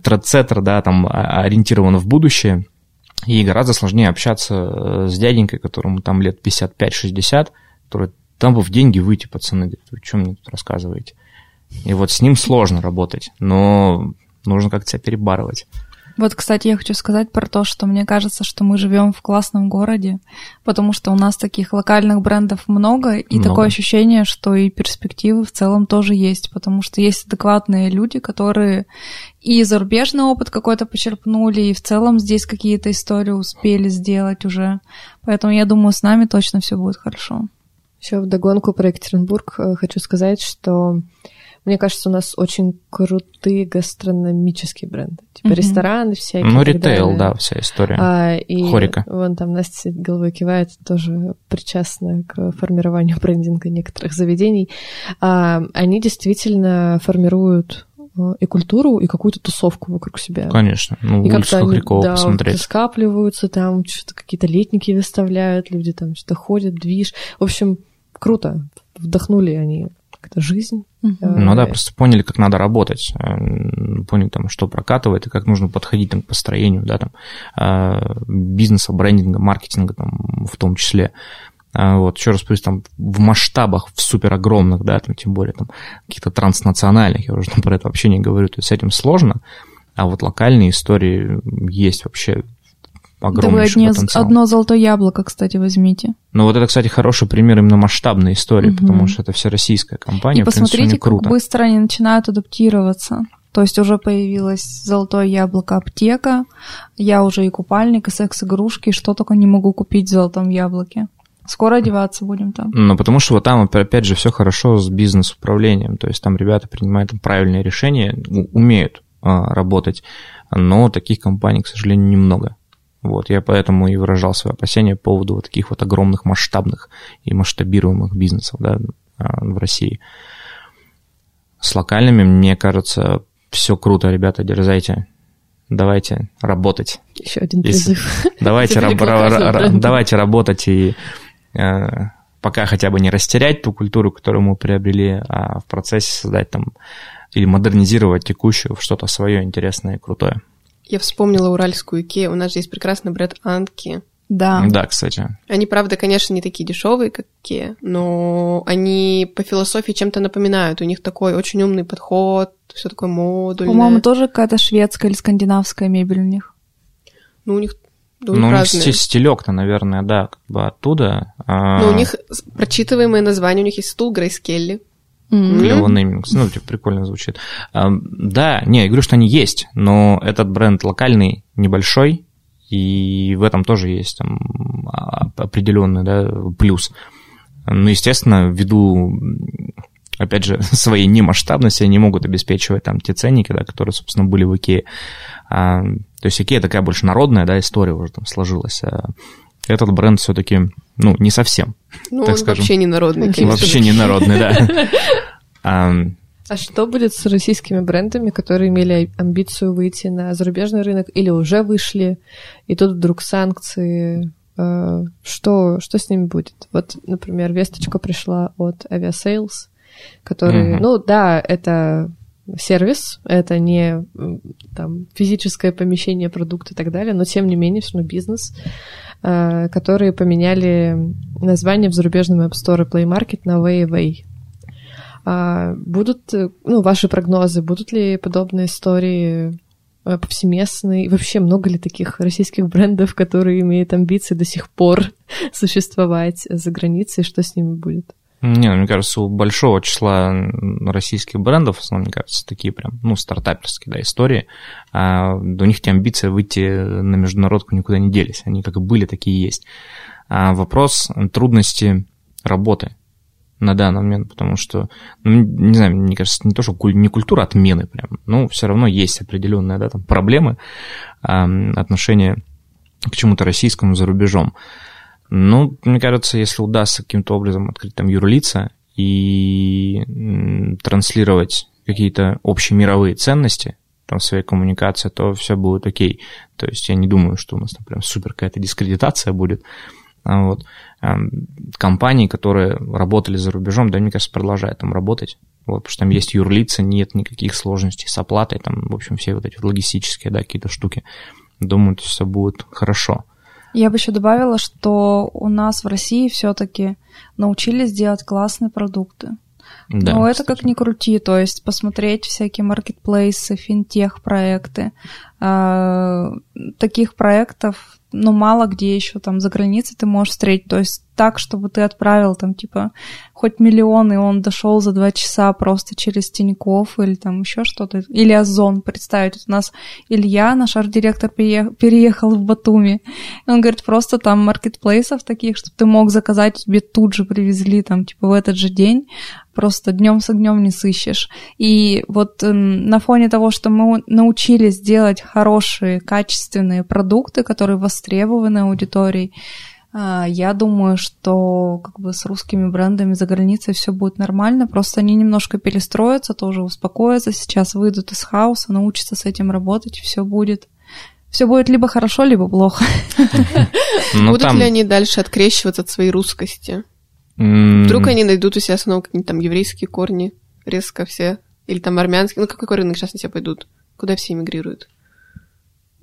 да, там ориентирован в будущее, и гораздо сложнее общаться э, с дяденькой, которому там лет 55-60, который там бы в деньги выйти, пацаны, говорит, вы что мне тут рассказываете? И вот с ним сложно работать, но нужно как-то себя перебарывать. Вот, кстати, я хочу сказать про то, что мне кажется, что мы живем в классном городе, потому что у нас таких локальных брендов много, и много. такое ощущение, что и перспективы в целом тоже есть, потому что есть адекватные люди, которые и зарубежный опыт какой-то почерпнули, и в целом здесь какие-то истории успели сделать уже. Поэтому я думаю, с нами точно все будет хорошо. Еще в догонку про Екатеринбург э, хочу сказать, что мне кажется, у нас очень крутые гастрономические бренды. Типа mm-hmm. рестораны всякие. Ну, ритейл, да, вся история. А, и Хорика. Вон там Настя головой кивает, тоже причастна к формированию брендинга некоторых заведений. А, они действительно формируют э, и культуру, и какую-то тусовку вокруг себя. Конечно. Ну, и как-то они, да, посмотреть. скапливаются, там что-то какие-то летники выставляют, люди там что-то ходят, движ. В общем, круто. Вдохнули они как-то жизнь. Ну да, просто поняли, как надо работать, э, поняли, там, что прокатывает и как нужно подходить там, к построению да, там, э, бизнеса, брендинга, маркетинга там, в том числе. Вот, еще раз повторюсь, там в масштабах, в супер огромных, да, там, тем более там каких-то транснациональных, я уже там, про это вообще не говорю, то есть с этим сложно, а вот локальные истории есть вообще огромный да вы потенциал. одно золотое яблоко, кстати, возьмите. Ну вот это, кстати, хороший пример именно масштабной истории, угу. потому что это все российская компания. И посмотрите, круто. как быстро они начинают адаптироваться. То есть уже появилось золотое яблоко аптека, я уже и купальник, и секс-игрушки, что только не могу купить в золотом яблоке. Скоро одеваться будем там. Ну, потому что вот там, опять же, все хорошо с бизнес-управлением. То есть там ребята принимают правильные решения, умеют а, работать, но таких компаний, к сожалению, немного. Вот, я поэтому и выражал свои опасения по поводу вот таких вот огромных масштабных и масштабируемых бизнесов да, а, в России. С локальными, мне кажется, все круто, ребята, дерзайте. Давайте работать. Еще один призыв. Давайте, давайте работать и э, пока хотя бы не растерять ту культуру, которую мы приобрели, а в процессе создать там или модернизировать текущую в что-то свое интересное и крутое. Я вспомнила уральскую Икею. У нас же есть прекрасный бренд Анки. Да. Да, кстати. Они, правда, конечно, не такие дешевые, как Икея, но они по философии чем-то напоминают. У них такой очень умный подход, все такое модульное. По-моему, тоже какая-то шведская или скандинавская мебель у них. Ну, у них ну, у них стилек-то, наверное, да, как бы оттуда. А но у них прочитываемое название, у них есть стул Грейс Келли. Mm-hmm. Клево нейминг, ну, типа, прикольно звучит. А, да, не, я говорю, что они есть, но этот бренд локальный, небольшой, и в этом тоже есть там а, определенный да, плюс. Ну, естественно, ввиду, опять же, своей немасштабности, они могут обеспечивать там те ценники, да, которые, собственно, были в Икее. А, то есть Икея такая больше народная, да, история уже там сложилась. А этот бренд все-таки Ну, не совсем. Ну, так он скажем. вообще не народный, конечно. Вообще не народный, да. А что будет с российскими брендами, которые имели амбицию выйти на зарубежный рынок или уже вышли, и тут вдруг санкции? э, Что, что с ними будет? Вот, например, весточка пришла от Aviasales, который, Мгм. ну да, это сервис, это не там, физическое помещение продукта и так далее, но тем не менее все равно бизнес, которые поменяли название в зарубежном App Store и Play Market на Way а будут, э, ну, ваши прогнозы, будут ли подобные истории э, повсеместные? И вообще, много ли таких российских брендов, которые имеют амбиции до сих пор существовать за границей? Что с ними будет? Не, ну, мне кажется, у большого числа российских брендов, в основном, мне кажется, такие прям, ну, стартаперские, да, истории, а, у них эти амбиции выйти на международку никуда не делись. Они как и были, такие есть. А вопрос трудности работы на данный момент, потому что, ну, не знаю, мне кажется, не то, что куль- не культура отмены прям, но все равно есть определенные, да, там, проблемы а, отношения к чему-то российскому за рубежом. Ну, мне кажется, если удастся каким-то образом открыть там юрлица и транслировать какие-то общемировые ценности там в своей коммуникации, то все будет окей. То есть я не думаю, что у нас там прям супер какая-то дискредитация будет. А Вот. Ам, Компании, которые работали за рубежом, да, мне кажется, продолжают там работать. Вот, потому что там есть юрлица, нет никаких сложностей с оплатой, там, в общем, все вот эти логистические, да, какие-то штуки. Думаю, что все будет хорошо. Я бы еще добавила, что у нас в России все-таки научились делать классные продукты. Да, Но это кстати. как ни крути, то есть посмотреть всякие маркетплейсы, финтех-проекты. А, Таких проектов, ну, мало где еще там за границей ты можешь встретить. То есть так, чтобы ты отправил там, типа, хоть миллион, и он дошел за два часа просто через Тинькофф или там еще что-то. Или Озон, представить. Вот у нас Илья, наш арт-директор, переех- переехал в Батуми. И он говорит, просто там маркетплейсов таких, чтобы ты мог заказать, тебе тут же привезли там, типа, в этот же день просто днем с огнем не сыщешь. И вот эм, на фоне того, что мы научились делать хорошие, качественные продукты, которые востребованы аудиторией, я думаю, что как бы с русскими брендами за границей все будет нормально, просто они немножко перестроятся, тоже успокоятся, сейчас выйдут из хаоса, научатся с этим работать, и все будет. Все будет либо хорошо, либо плохо. Ну, Будут там, ли они дальше открещиваться от своей русскости? м, Вдруг они найдут у себя снова какие-нибудь там еврейские корни резко все? Или там армянские? Ну, какой рынок сейчас на себя пойдут? Куда все эмигрируют?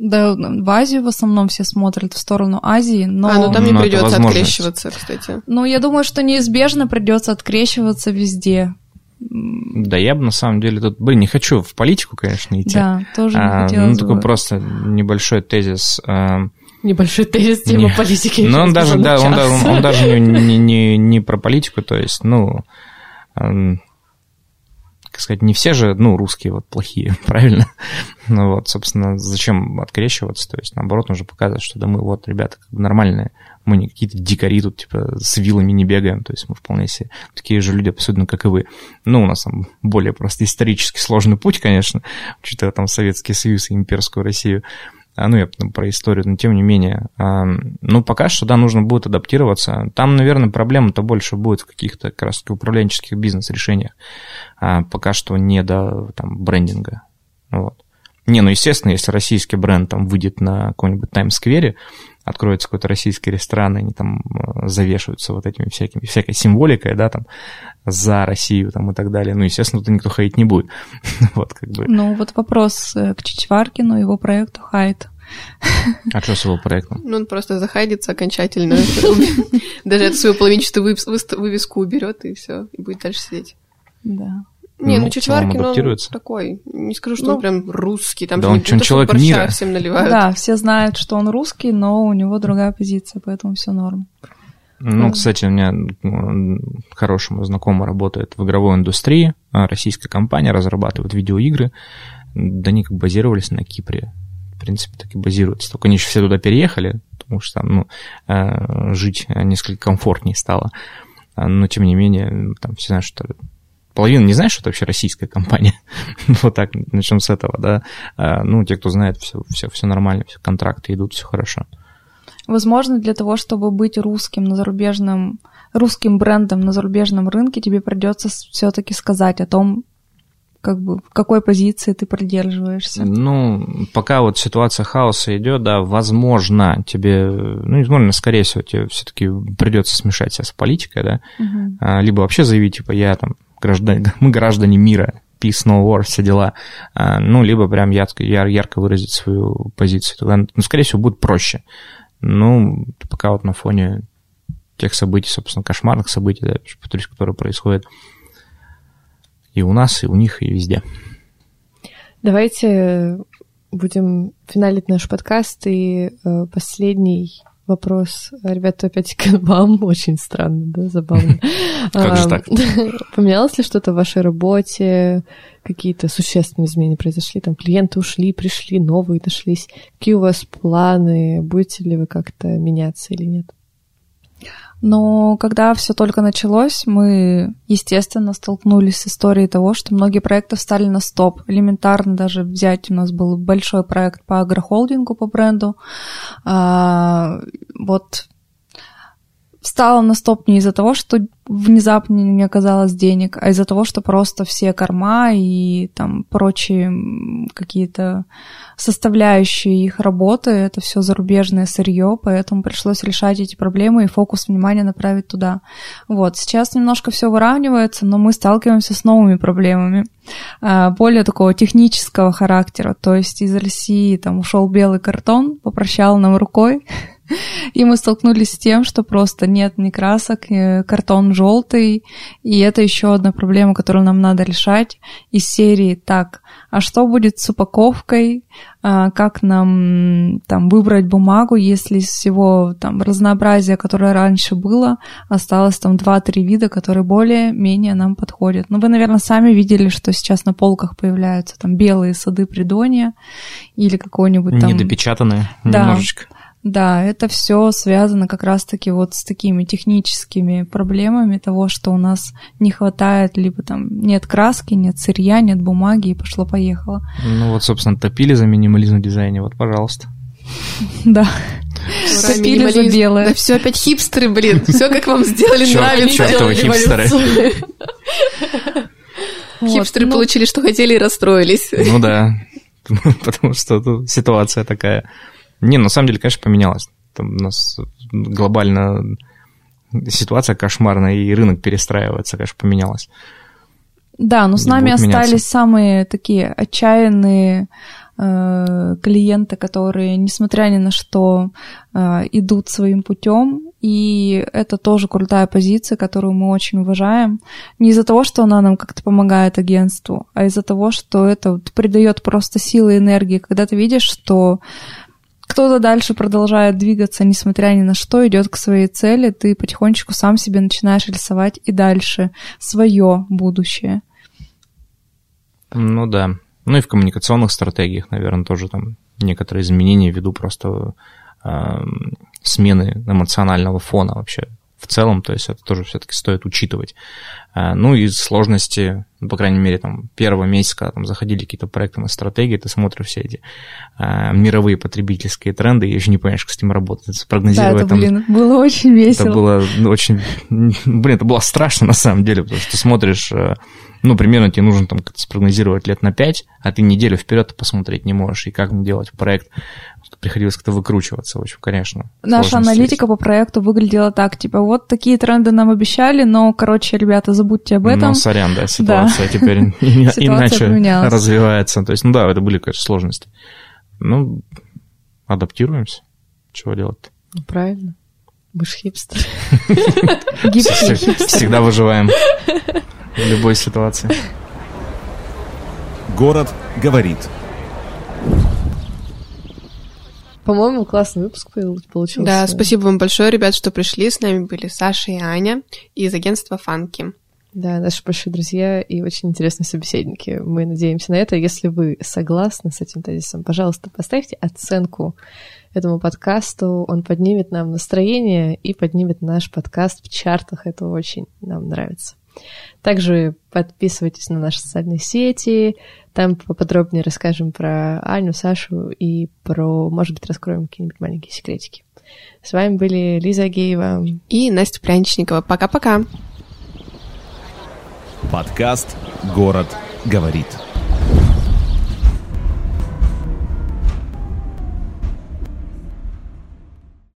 Да, в Азию в основном все смотрят в сторону Азии, но... А, ну там не Ну, это придется открещиваться, кстати. Ну, я думаю, что неизбежно придется открещиваться везде. Да, я бы на самом деле тут, блин, не хочу в политику, конечно, идти. Да, тоже не А, хотелось ну, такой бы. просто небольшой тезис. а, Небольшой тезис тема Не. политики. Ну, он даже, да, он, он, он даже не, не, не, не про политику, то есть, ну, как сказать, не все же, ну, русские вот плохие, правильно? Ну вот, собственно, зачем открещиваться? То есть, наоборот, нужно показывать, что да мы вот, ребята, как бы нормальные, мы не какие-то дикари тут, типа, с вилами не бегаем, то есть мы вполне себе такие же люди, абсолютно как и вы. Ну, у нас там более просто исторически сложный путь, конечно, учитывая там Советский Союз и имперскую Россию, ну, я про историю, но тем не менее. а, Ну, пока что, да, нужно будет адаптироваться. Там, наверное, проблема-то больше будет в каких-то как раз управленческих бизнес-решениях. А пока что не до там, брендинга. Вот. Не, ну, естественно, если российский бренд там выйдет на какой-нибудь Таймс-сквере, откроется какой-то российский ресторан, и они там э, завешиваются вот этими всякими, всякой символикой, да, там, за Россию там и так далее. Ну, естественно, тут никто хейтить не будет. Вот, как бы. Ну, вот вопрос э, к Чичваркину, его проекту Хайт. А что с его проектом? Ну, он просто захайдится окончательно. Даже эту свою половинчатую вывеску уберет, и все, и будет дальше сидеть. Да. Не, Ну, ну Чичваркин, он адаптируется. такой. Не скажу, что Ну, он прям русский. Там да же он не он человек борща мира. всем наливают. Да, все знают, что он русский, но у него другая позиция, поэтому все норм. Ну, Мгм. кстати, у меня мой знакомый работает в игровой индустрии, а, российская компания разрабатывает видеоигры, да они как базировались на Кипре, в принципе, так и базируются, только они еще все туда переехали, потому что там, ну, э, жить несколько комфортнее стало, А, но, тем не менее, там все знают, что половина не знает, что это вообще российская компания. вот так, начнем с этого, да. А, ну, те, кто знает, все, все, все нормально, все контракты идут, все хорошо. Возможно, для того, чтобы быть русским на зарубежном, русским брендом на зарубежном рынке, тебе придется все-таки сказать о том, как бы в какой позиции ты придерживаешься? Ну, пока вот ситуация хаоса идет, да, возможно, тебе, ну, возможно, скорее всего, тебе все-таки придется смешать себя с политикой, да, угу. либо вообще заявить, типа, я там граждан, мы граждане мира, peace, no war, все дела, а, ну, либо прям ярко, ярко выразить свою позицию. Тогда, ну, скорее всего, будет проще. Ну, пока вот на фоне тех событий, собственно, кошмарных событий, да, повторюсь, которые происходят и у нас, и у них, и везде. Давайте будем финалить наш подкаст, и э, последний вопрос, ребята, опять к вам, очень странно, да, забавно. Как же так? Поменялось ли что-то в вашей работе? Какие-то существенные изменения произошли? Там клиенты ушли, пришли, новые нашлись. Какие у вас планы? Будете ли вы как-то меняться или нет? Но когда все только началось, мы, естественно, столкнулись с историей того, что многие проекты встали на стоп. Элементарно даже взять, у нас был большой проект по агрохолдингу, по бренду. А, вот встала на стоп не из-за того, что внезапно не оказалось денег, а из-за того, что просто все корма и там прочие какие-то составляющие их работы, это все зарубежное сырье, поэтому пришлось решать эти проблемы и фокус внимания направить туда. Вот, сейчас немножко все выравнивается, но мы сталкиваемся с новыми проблемами, а, более такого технического характера, то есть из России там ушел белый картон, попрощал нам рукой, И мы столкнулись с тем, что просто нет ни красок, картон желтый, и это еще одна проблема, которую нам надо решать из серии «Так, а что будет с упаковкой? А, как нам там выбрать бумагу, если из всего там разнообразия, которое раньше было, осталось там 2-3 вида, которые более-менее нам подходят. Ну, вы, наверное, сами видели, что сейчас на полках появляются там белые сады придония или какой-нибудь там... Недопечатанные да. немножечко. Да, это все связано как раз-таки вот с такими техническими проблемами того, что у нас не хватает, либо там нет краски, нет сырья, нет бумаги, и пошло-поехало. Ну вот, собственно, топили за минимализм в дизайне, вот, пожалуйста. Да. Топили за белое. Да все опять хипстеры, блин. Все как вам сделали, нравится. Чертовы хипстеры. Хипстеры ну. получили, что хотели, и расстроились. Ну да, потому что ситуация такая. Не, на самом деле, конечно, поменялось. Там у нас глобально ситуация кошмарная, и рынок перестраивается, конечно, поменялось. Да, но с нами остались меняться. самые такие отчаянные э, клиенты, которые, несмотря ни на что, э, идут своим путем. И это тоже крутая позиция, которую мы очень уважаем. Не из-за того, что она нам как-то помогает агентству, а из-за того, что это вот придает просто силы и энергии, когда ты видишь, что кто-то дальше продолжает двигаться, несмотря ни на что, идет к своей цели, ты потихонечку сам себе начинаешь рисовать и дальше свое будущее. Ну да. Ну и в коммуникационных стратегиях, наверное, тоже там некоторые изменения ввиду просто э, смены эмоционального фона вообще в целом, то есть это тоже все-таки стоит учитывать. А, ну и сложности, ну, по крайней мере, там первого месяца, когда там заходили какие-то проекты на стратегии, ты смотришь все эти а, мировые потребительские тренды, и еще не понимаешь, как с ним работать, спрогнозировать. Да, это, там, блин, было очень весело. Это было ну, очень, блин, это было страшно на самом деле, потому что ты смотришь, э, ну, примерно тебе нужно там как-то спрогнозировать лет на пять, а ты неделю вперед посмотреть не можешь, и как делать проект приходилось как-то выкручиваться, в общем, конечно. Наша аналитика по проекту выглядела так, типа, вот такие тренды нам обещали, но, короче, ребята, забудьте об этом. Ну, сорян, да, ситуация да. теперь иначе развивается. То есть, ну да, это были, конечно, сложности. Ну, адаптируемся. Чего делать-то? Ну, правильно. Мы же хипстер. Всегда выживаем в любой ситуации. Город говорит. По-моему, классный выпуск получился. Да, спасибо вам большое, ребят, что пришли. С нами были Саша и Аня из агентства Фанки. Да, наши большие друзья и очень интересные собеседники. Мы надеемся на это. Если вы согласны с этим тезисом, пожалуйста, поставьте оценку этому подкасту. Он поднимет нам настроение и поднимет наш подкаст в чартах. Это очень нам нравится. Также подписывайтесь на наши социальные сети, там поподробнее расскажем про Аню, Сашу и про, может быть, раскроем какие-нибудь маленькие секретики. С вами были Лиза Геева и Настя Пряничникова. Пока-пока. Подкаст «Город говорит».